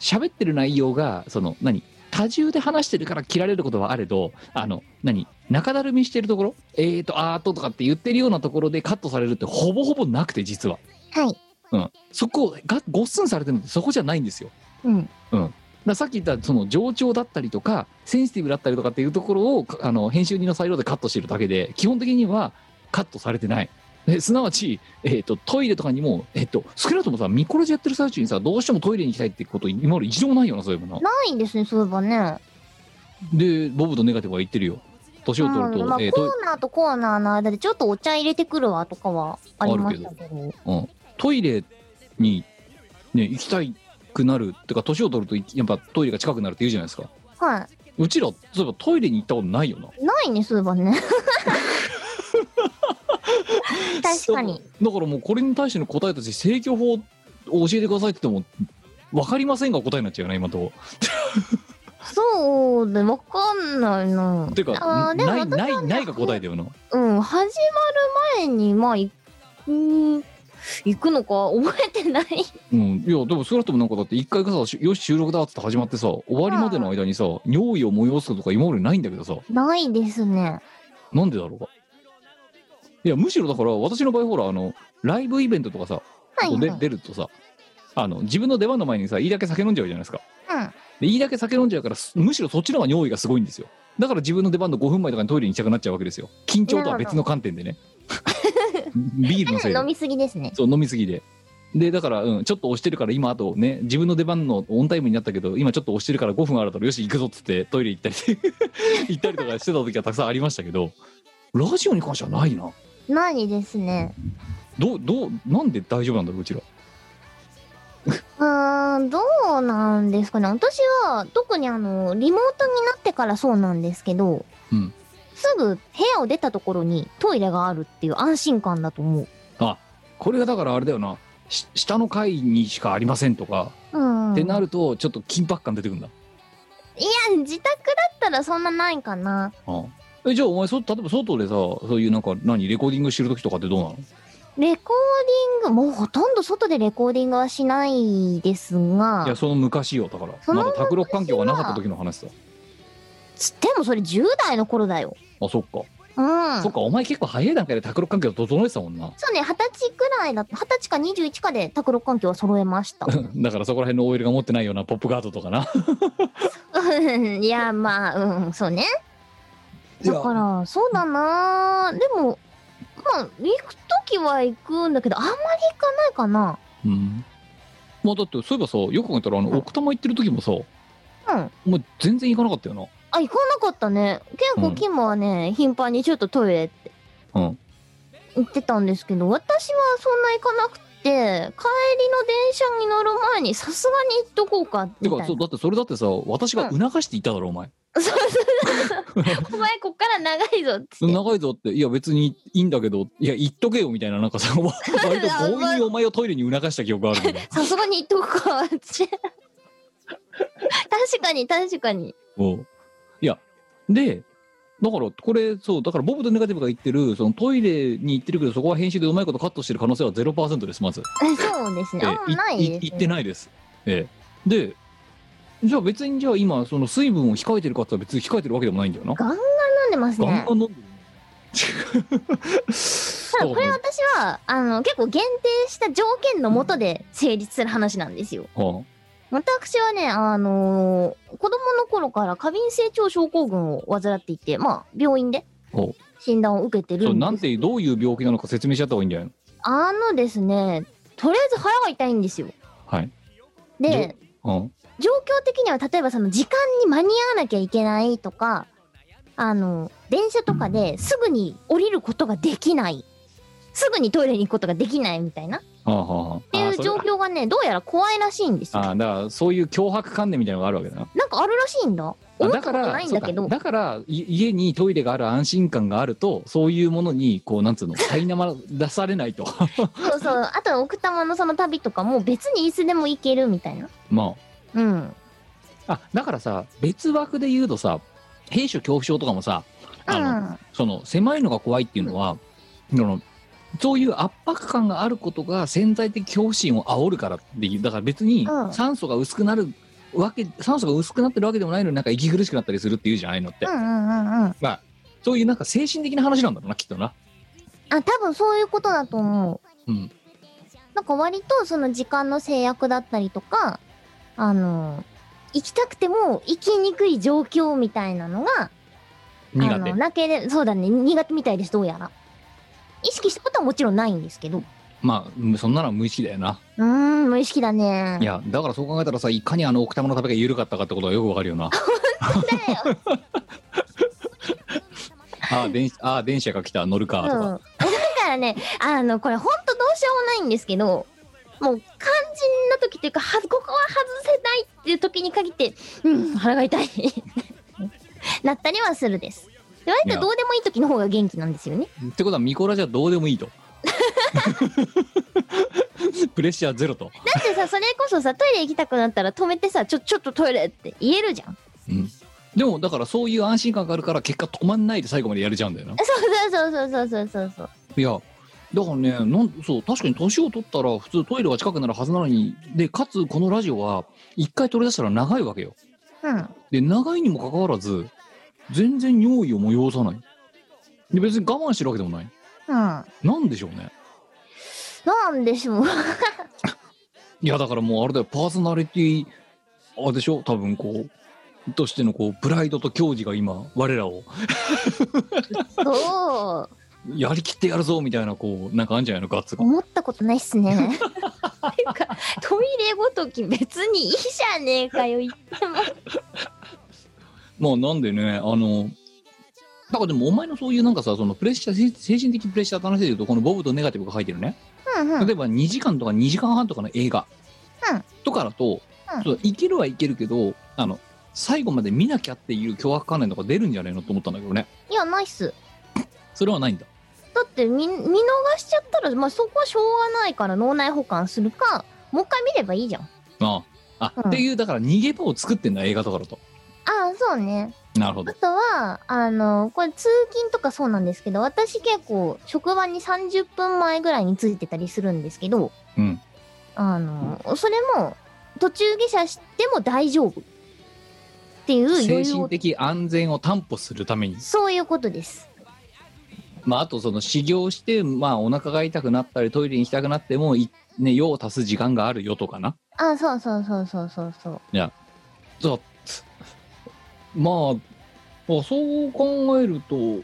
喋ってる内容がその何？多重で話してるから切られることはあれどあの何？中だるみしてるところ？えーとあーととかって言ってるようなところでカットされるってほぼほぼなくて実は。はい。うん、そこがごっすんされてるのってそこじゃないんですよ。うん。だからさっき言ったその冗長だったりとかセンシティブだったりとかっていうところをあの編集人の裁量でカットしてるだけで基本的にはカットされてない。ですなわち、えー、とトイレとかにも、えー、と少なくともさミコロジやってる最中にさどうしてもトイレに行きたいってこと今まで一度もないよなそういえばな。ないですねそういえばねでボブとネガティブは言ってるよ。年を取ると、うんまあ、えーコーナーとコーナーの間でちょっとお茶入れてくるわとかはありましたけどうん、トイレに、ね、行きたくなるってか年を取るといやっぱトイレが近くなるって言うじゃないですか。はうちらそういえばトイレに行ったことないよな。いないねそういえばね 確かに。だからもうこれに対しての答えとして制御法を教えてくださいって言っても分かりませんが答えになっちゃうよね今のとこ そうでわかんないな。てかあーでもないないないが答えだよな。うん始まる前にまあ行く行くのか覚えてない。うんいやでも少なくともなんかだって一回がさしよし収録だっつって始まってさ終わりまでの間にさ尿意を催すとか今までないんだけどさ。ないですね。なんでだろうかいやむしろだから私の場合ほらあのライブイベントとかさ、はい、はい、で出るとさあの自分の出番の前にさいいだけ酒飲んじゃうじゃないですか。うん。でいいだけ酒飲んじゃうからすむしろそっちの方が尿意がすごいんですよ。だから自分の出番の5分前とかにトイレに行きたくなっちゃうわけですよ。緊張とは別の観点でね。ビールのせいで。飲みすぎですね。そう飲みすぎで。でだから、うん、ちょっと押してるから今あとね自分の出番のオンタイムになったけど今ちょっと押してるから5分あるからよし行くぞっつってトイレ行ったり 行ったりとかしてた時はたくさんありましたけどラジオに関してはないなないですね。どうどうなんで大丈夫なんだろううちら。うーんどうなんですかね。私は特にあのリモートになってからそうなんですけど、うん。すぐ部屋を出たところにトイレがあるっていう安心感だと思う。あこれがだからあれだよな。し下の階にしかありませんとか、うん。ってなるとちょっと緊迫感出てくるんだ。いや自宅だったらそんなないかな。ああえじゃあお前そ例えば外でさそういうなんか何レコーディングしてる時とかってどうなの？レコーディングもうほとんど外でレコーディングはしないですが。いやその昔よだから。そのまだ卓録環境がなかった時の話さ。つってもそれ10代の頃だよ。あそっか、うん。そっかお前結構早い段階で卓録環境整えてたもんな。そうね二十歳くらいだ二十歳か21かで卓録環境は揃えました。だからそこら辺の OL が持ってないようなポップガードとかな。うんいやまあうんそうねだからそうだな。でもまあ行く時は行くんだけどあんまり行かないかな。うん。まあだってそういえばさよく考えたらあの奥多摩行ってる時もさうん。お前全然行かなかったよな。あ行かなかったね。結構うんキムはね、頻繁にちょっとトイレってうん。言ってたんですけど私はそんな行かなくて帰りの電車に乗る前にさすがに行っとこうかてみたいな。かそうだってそれだってさ私が促して行っただろお前。そうそうそう お前こっから長いぞっつって。長いぞって。いや別にいいんだけど。いや行っとけよみたいななんかさ 割と強引にお前をトイレに促した記憶があるさすがに行っとくかって。確かに確かに。う。んいやでだからこれそうだからボブとネガティブが言ってるそのトイレに行ってるけどそこは編集でうまいことカットしてる可能性は0%ですまず、えそうですね。あんまえないです、ね、い行ってないです。ええでじゃあ別にじゃあ今その水分を控えてるかって言ったら別に控えてるわけでもないんだよな。ガンガン飲んでますね。ガンガン飲んでる。ただこれ私はあの結構限定した条件のもとで成立する話なんですよ。は私はねあのー子供の頃から過敏性腸症候群を患っていてまあ病院で診断を受けてるんです。なんてどういう病気なのか説明しちゃった方がいいんじゃないのあのですねとりあえず腹が痛いんですよ。はい。でうん状況的には例えばその時間に間に合わなきゃいけないとかあの電車とかですぐに降りることができない。すぐにトイレに行くことができないみたいな。っはあはあはあ。ていう状況がねどうやら怖いらしいんですよ。あーだからそういう脅迫観念みたいなのがあるわけだな。なんかあるらしいんだ。あ思ったことだからないんだけど。だからい家にトイレがある安心感があるとそういうものにこうなんつうの 苛ま出されないと。そうそう。あと奥多摩のその旅とかも別にいつでも行けるみたいな。まうん。ああだからさ別枠で言うとさ兵所恐怖症とかもさあの、うん。その狭いのが怖いっていうのは、そのそういう圧迫感があることが潜在的恐怖心を煽るからっていうだから別にうん。酸素が薄くなるわけ酸素が薄くなってるわけでもないのになんか息苦しくなったりするっていうじゃないのって、うんうんうんうん。まあそういうなんか精神的な話なんだろうなきっとな。あ多分そういうことだと思う。うん。なんか割とその時間の制約だったりとかあの行きたくても行きにくい状況みたいなのが苦手。あのなけれそうだね。苦手みたいですどうやら。意識したことはもちろんないんですけど。うまあうんそんなのは無意識だよな、ーん無意識だね。いやだからそう考えたらさいかにあの奥多摩の旅が緩かったかってことがよくわかるよな。だよ。ああ電ああ電車が来た。乗るかとか、うん、だからねあのこれほんとどうしようもないんですけどもう肝心な時っていうかはここは外せないっていう時に限ってうん腹が痛い。なったりはするです。で割とどうでもいい時の方が元気なんですよね。ってことはミコラじゃどうでもいいと。プレッシャーゼロと、だってさそれこそさトイレ行きたくなったら止めてさちょちょっとトイレって言えるじゃん。うん、でもだからそういう安心感があるから結果止まんないで最後までやれちゃうんだよな。そうそうそうそうそうそうそう。いやだからねなんそう確かに年を取ったら普通トイレが近くなるはずなのにでかつこのラジオは一回取り出したら長いわけよ。うん。で長いにもかかわらず全然尿意を催さない。で別に我慢してるわけでもない。うん。なんでしょうね。なんでしょう。いやだからもうあれだよ。パーソナリティあれでしょ？多分こうとしてのこうプライドと矜持が今我らを。そうやりきってやるぞみたいなこうなんかあんじゃないのガッツが。思ったことないっすね。てかトイレごとき別にいいじゃねえかよ言っても。まあなんでねあのだからでもお前のそういうなんかさそのプレッシャー精精神的プレッシャーって話で言うとこのボブとネガティブが書いてるね。うんうん。例えば2時間とか2時間半とかの映画うん。とかだと、うんそういけるはいけるけどあの最後まで見なきゃっていう凶悪観念とか出るんじゃないのと思ったんだけどね。いやないっす。それはないんだだって見見逃しちゃったらまあそこはしょうがないから脳内保管するかもう一回見ればいいじゃん。ああ。あ、うん。っていうだから逃げ場を作ってんだ映画とかだと。ああそうね。なるほど。あとはあのこれ通勤とかそうなんですけど私結構職場に30分前ぐらいに着いてたりするんですけどうん。あのそれも途中下車しても大丈夫っていう精余裕を神的安全を担保するために。そういうことですまああとその修行してまあお腹が痛くなったりトイレに行きたくなってもいね用を足す時間があるよとかな。あそうそうそうそうそうそう。そう。まああそう考えると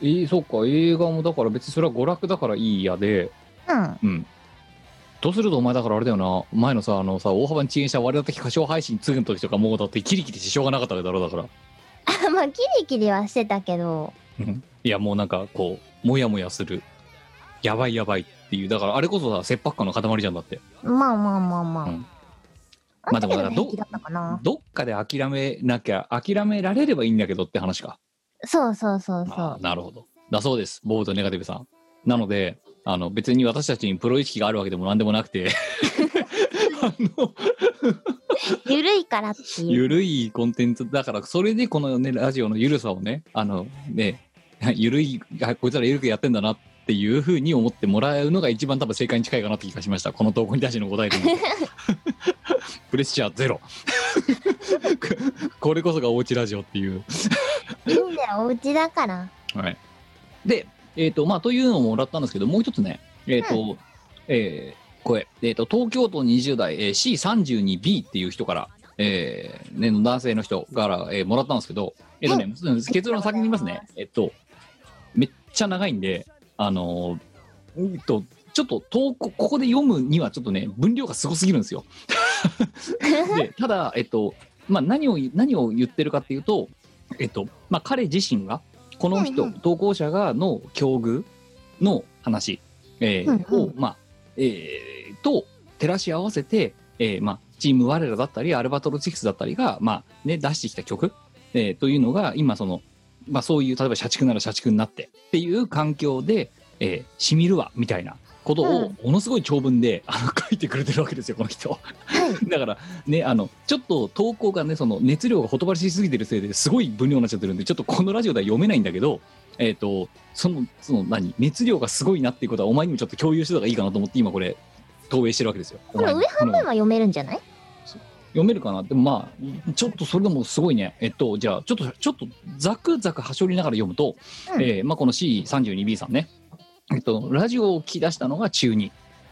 えー、そっか映画もだから別にそれは娯楽だからいいやで。うん。うん。とするとお前だからあれだよな。前のさあのさ大幅に遅延した割り当て歌唱配信次の時とかもうだってキリキリしてしょうがなかっただろだから。あまあキリキリはしてたけど。うんいやもうなんかこうモヤモヤする。やばいやばいっていう。だからあれこそさ切迫感の塊じゃんだって。まあまあまあまあ、うん。まあでもだからどどったかな。どっかで諦めなきゃ諦められればいいんだけどって話か。そうそうそうそあうーなるほど。だそうです。ボブとネガティブさん。なのであの別に私たちにプロ意識があるわけでも何でもなくて。あのゆるいからっていう。ゆるいコンテンツ。だからそれでこのねラジオのゆるさをねあのね ゆるいあこいつらゆるくやってんだなっていうふうに思ってもらうのが一番多分正解に近いかなって気がしました。この投稿に対しての答えで プレッシャーゼロ。これこそがおうちラジオっていう。いいんだよお家だから。はい。で、えっ、と、まあ、というのをもらったんですけど、もう一つね、えっ、と、えーこれ、えっ、と、東京都20代、えー C32B っていう人から、えーね、男性の人から、えーもらったんですけど、えっ、とね、結論を先に言いますね。えっと、ちゃ長いんで、あのーうんと、ちょっと投稿、ここで読むにはちょっとね、分量がすごすぎるんですよ。で、ただ、えっと、まあ、何を、何を言ってるかっていうと、えっとまあ、彼自身がこの人、うんうん投稿者がの境遇の話、えーうんうんを、まあえーと照らし合わせて、えーまあ、チーム我らだったりアルバトロチクスだったりが、まあね、出してきた曲、えーというのが今その、まあ、そういう例えば社畜なら社畜になってっていう環境で、えー、しみるわみたいなことをものすごい長文で、あの書いてくれてるわけですよこの人。はい。だからねあのちょっと投稿がねその熱量がほとばりしすぎてるせいですごい分量になっちゃってるんでちょっとこのラジオでは読めないんだけどえっ、とそのその何？熱量がすごいなっていうことはお前にもちょっと共有してた方がいいかなと思って今これ投影してるわけですよ。これ上半分は読めるんじゃない？読めるかな？でもまあちょっとそれでもすごいね。えっとじゃあちょっとちょっとザクザクはしょりながら読むと、うん。えーまあ、この C32B さんね。えっとラジオを聞き出したのが中2、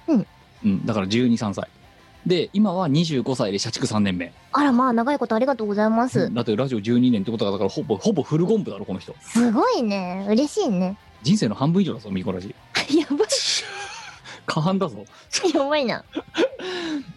うん。うん、だから123歳で今は25歳で社畜3年目あらまあ長いことありがとうございます。だってラジオ12年ってことだからほぼほぼフルゴンプだろこの人。すごいね。嬉しいね。人生の半分以上だぞミコラジやばい。過半だぞ。やばいな。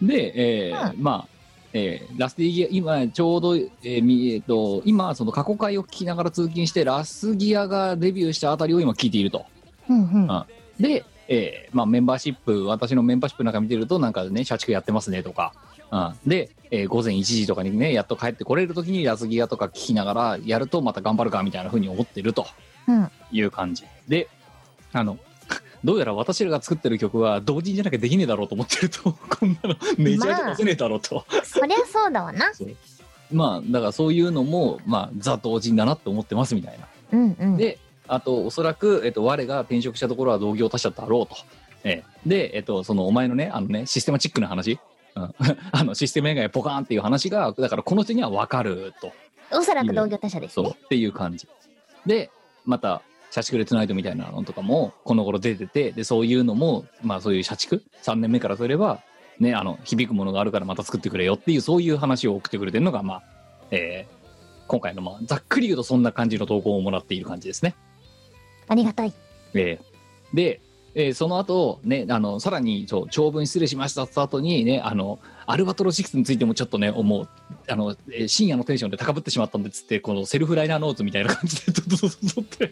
で、えーまあ、えーラスティギア今ちょうど、えーみえーと今その過去回を聞きながら通勤してラスギアがデビューしたあたりを今聞いていると。うんうん。あで、えーまあ、メンバーシップ私のメンバーシップなんか見てるとなんかね社畜やってますねとか、うん、で、えー午前1時とかにねやっと帰ってこれる時にラスギアとか聞きながらやるとまた頑張るかみたいな風に思ってるとうん。いう感じ。であのどうやら私らが作ってる曲は同時じゃなきゃできねえだろうと思ってると こんなのメジャーじゃ出せねえだろうと、そりゃそうだわな。そう。まあだからそういうのもまあザ同人だなって思ってますみたいな。うんうん。であとおそらく、えっと、我が転職したところは同業他社だろうと、ええ。で、えっと、そのお前のねあのねシステマチックな話、うん、あのシステム以外ポカーンっていう話がだからこの人には分かると。おそらく同業他社ですね。そう。っていう感じ。でまた「社畜レッツナイト」みたいなのとかもこの頃出ててでそういうのもまあそういう社畜3年目からすればねあの響くものがあるからまた作ってくれよっていうそういう話を送ってくれてるのがまあえー今回のまあざっくり言うとそんな感じの投稿をもらっている感じですね。ありがたい。えーで、えーその後ねあのさらにそう長文失礼しましたって後にねあのアルバトロ6についてもちょっとね思うあの、えー深夜のテンションで高ぶってしまったんでっつってこのセルフライナーノーツみたいな感じでドドドドドって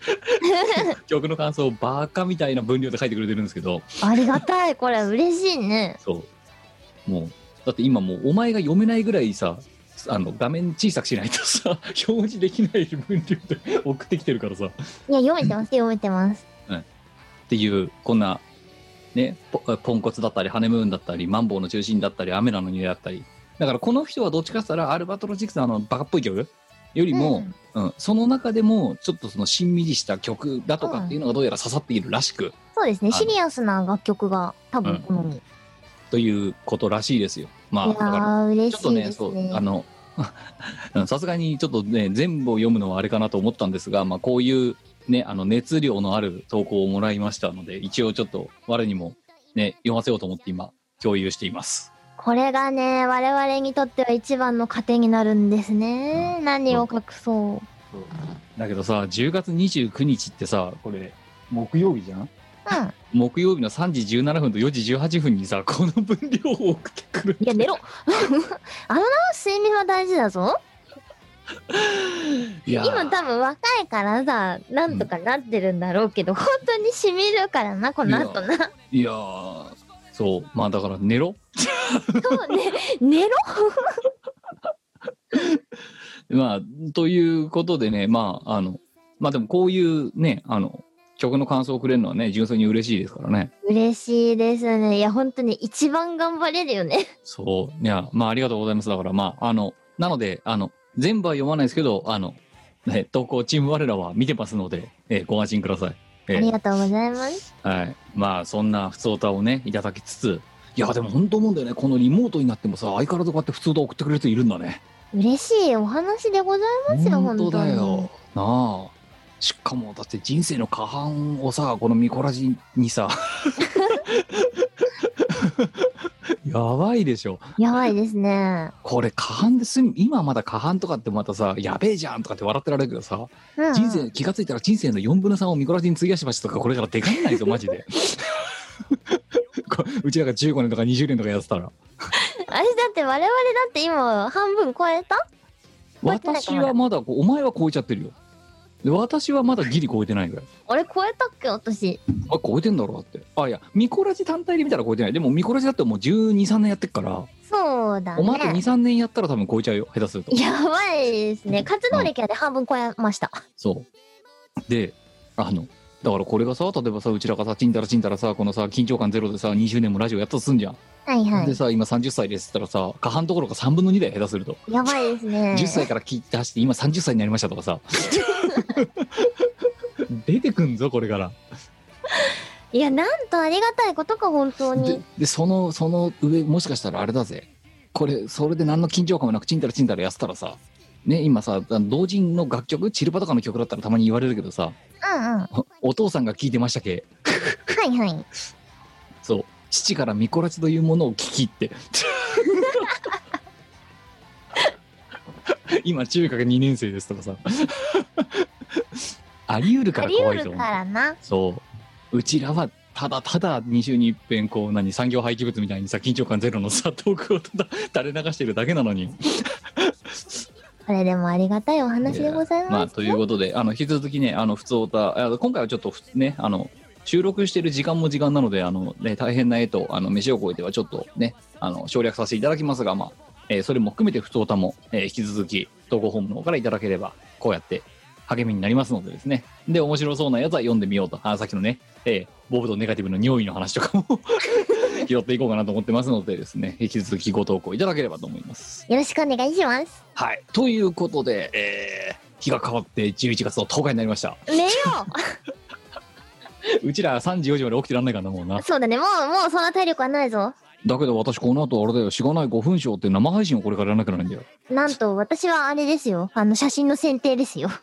曲の感想をバカみたいな分量で書いてくれてるんですけどありがたい。これ嬉しいね。そうもうだって今もうお前が読めないぐらいさあの画面小さくしないとさ 表示できない分量で送ってきてるからさいや、読めてます。読めてます。っていうこんなねポポンコツだったりハネムーンだったりマンボウの中心だったり雨なのにだったりだからこの人はどっちかって言ったらアルバトロジクスのあのバカっぽい曲よりも、うんその中でもちょっとそのしんみりした曲だとかっていうのがどうやら刺さっているらしく、そうですね。シリアスな楽曲が多分好み。いということらしいですよ。まあやだからちょっとね、しいですそう、ね。あの、さすがにちょっとね、全部を読むのはあれかなと思ったんですが、まあ、こういうね、あの、熱量のある投稿をもらいましたので、一応ちょっと、我にもね、読ませようと思って今、共有しています。これがね、我々にとっては一番の糧になるんですね。何を隠そう。だけどさ、10月29日ってさ、これ、木曜日じゃん？うん。木曜日の3時17分と4時18分にさ、この分量を送ってくる。いや、寝ろ。あのな、睡眠は大事だぞ。今多分若いからさ、なんとかなってるんだろうけど、本当に染みるからな、この後な。いやーそう、まあだから寝ろ。そうね、寝ろ？まあ、ということでね、まあ、あの、まあでもこういうね、あの、曲の感想をくれるのはね、純粋に嬉しいですからね。嬉しいですね。いや、本当に一番頑張れるよね。そう。いや、まあありがとうございます。だからまあ、あの、なので、あの、全部は読まないですけど、あの、ね、投稿チーム我らは見てますので、えーご安心ください。えありがとうございます。ーはい。まあ、そんな普通歌をね、いただきつつ、いや、でも本当思うんだよね。このリモートになってもさ、相変わらずこうやって普通歌送ってくれる人いるんだね。嬉しいお話でございますよ、本当だよ本。なあ。しかもだって人生の過半をさこのミコラジにさ やばいでしょ。やばいですね。これ過半ですん今まだ過半とかってまたさやべえじゃんとかって笑ってられるけどさうんうん。人生気がついたら人生の4分の3をミコラジに費やしましたとかこれからでかいないぞマジで。こうちらが15年とか20年とかやってたら。あれだって我々だって今半分超えた？私はまだお前は超えちゃってるよで私はまだギリ超えてないぐらい。あれ超えたっけ私？あ超えてんだろだって。あいやミコラジ単体で見たら超えてない。でもミコラジだってもう1 2 3年やってっから、そうだお前あとね23年やったら多分超えちゃうよ下手すると。やばいですね。活動歴はね半分超えました。そう。であのだからこれがさ例えばさうちらがさちんたらちんたらさこのさ緊張感ゼロでさ20年もラジオやったとすんじゃん、はいはい。でさ今30歳ですって言ったらさ過半どころか3分の2だよ下手すると、やばいですね。10歳から聞いて出して今30歳になりましたとかさ。出てくんぞこれから。いやなんとありがたいことか本当でに。でそのその上もしかしたらあれだぜ。これそれで何の緊張感もなくちんたらちんたらやってたらさ。ね今さ同人の楽曲チルパとかの曲だったらたまに言われるけどさうんうん。はおお父さんが聞いてましたけ？いはい。そう。父からミコラチというものを聞きって。今中学2年生ですとかさ。あり得るから怖いぞ得るからな。そう。うちらはただただ2週に一遍こう何産業廃棄物みたいにさ緊張感ゼロのさトークをただ垂れ流してるだけなのにこれでもありがたいお話でございます。まあということであの引き続きねあの普通歌あ今回はちょっとふねあの収録してる時間も時間なのであの、ね、大変な絵とあの飯を超えてはちょっとねあの省略させていただきますがまあ、えーそれも含めて普通歌も、えー引き続き投稿ホームの方からいただければこうやって励みになりますのでですねで面白そうなやつは読んでみようとあさっきのね、えーボブとネガティブの匂いの話とかも 拾っていこうかなと思ってますのでですね引き続きご投稿いただければと思います。よろしくお願いしますはい。ということで、えー日が変わって11月の10日になりました。寝よう ちら3時4時まで起きてらんないからな、もうなう。そうだねもうもうそんな体力はないぞだけど私この後あれだよ、しがない5分賞って生配信をこれからやらなきゃならないんだよ。なんと私はあれですよあの写真の選定ですよ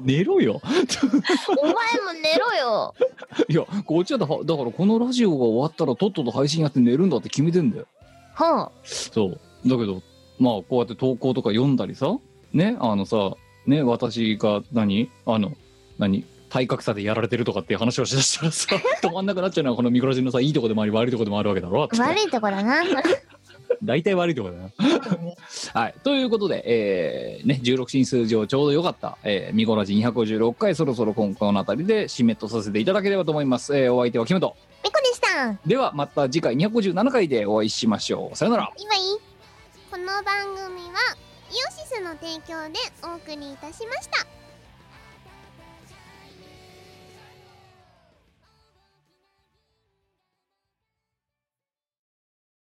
寝ろよ。お前も寝ろよ いや、こっちはだだからこのラジオが終わったらとっとと配信やって寝るんだって決めてんだよ。はそう。だけど、まあこうやって投稿とか読んだりさ、ね、あのさ、ね、私が何あの、何体格差でやられてるとかっていう話をしだしたらさ、止まんなくなっちゃうのはこのミコラジのさ、いいとこでもあり悪いとこでもあるわけだろ。あ悪いとこだな 大体悪いとこだな。はい。ということで、えー、ね、16進数上ちょうどよかった、えー、ミコラジ256回、そろそろ今回のあたりで締めとさせていただければと思います。えー、お相手はキムト。みこでしたでは、また次回257回でお会いしましょう。さよなら。今いいこの番組はイオシスの提供でお送りいたしました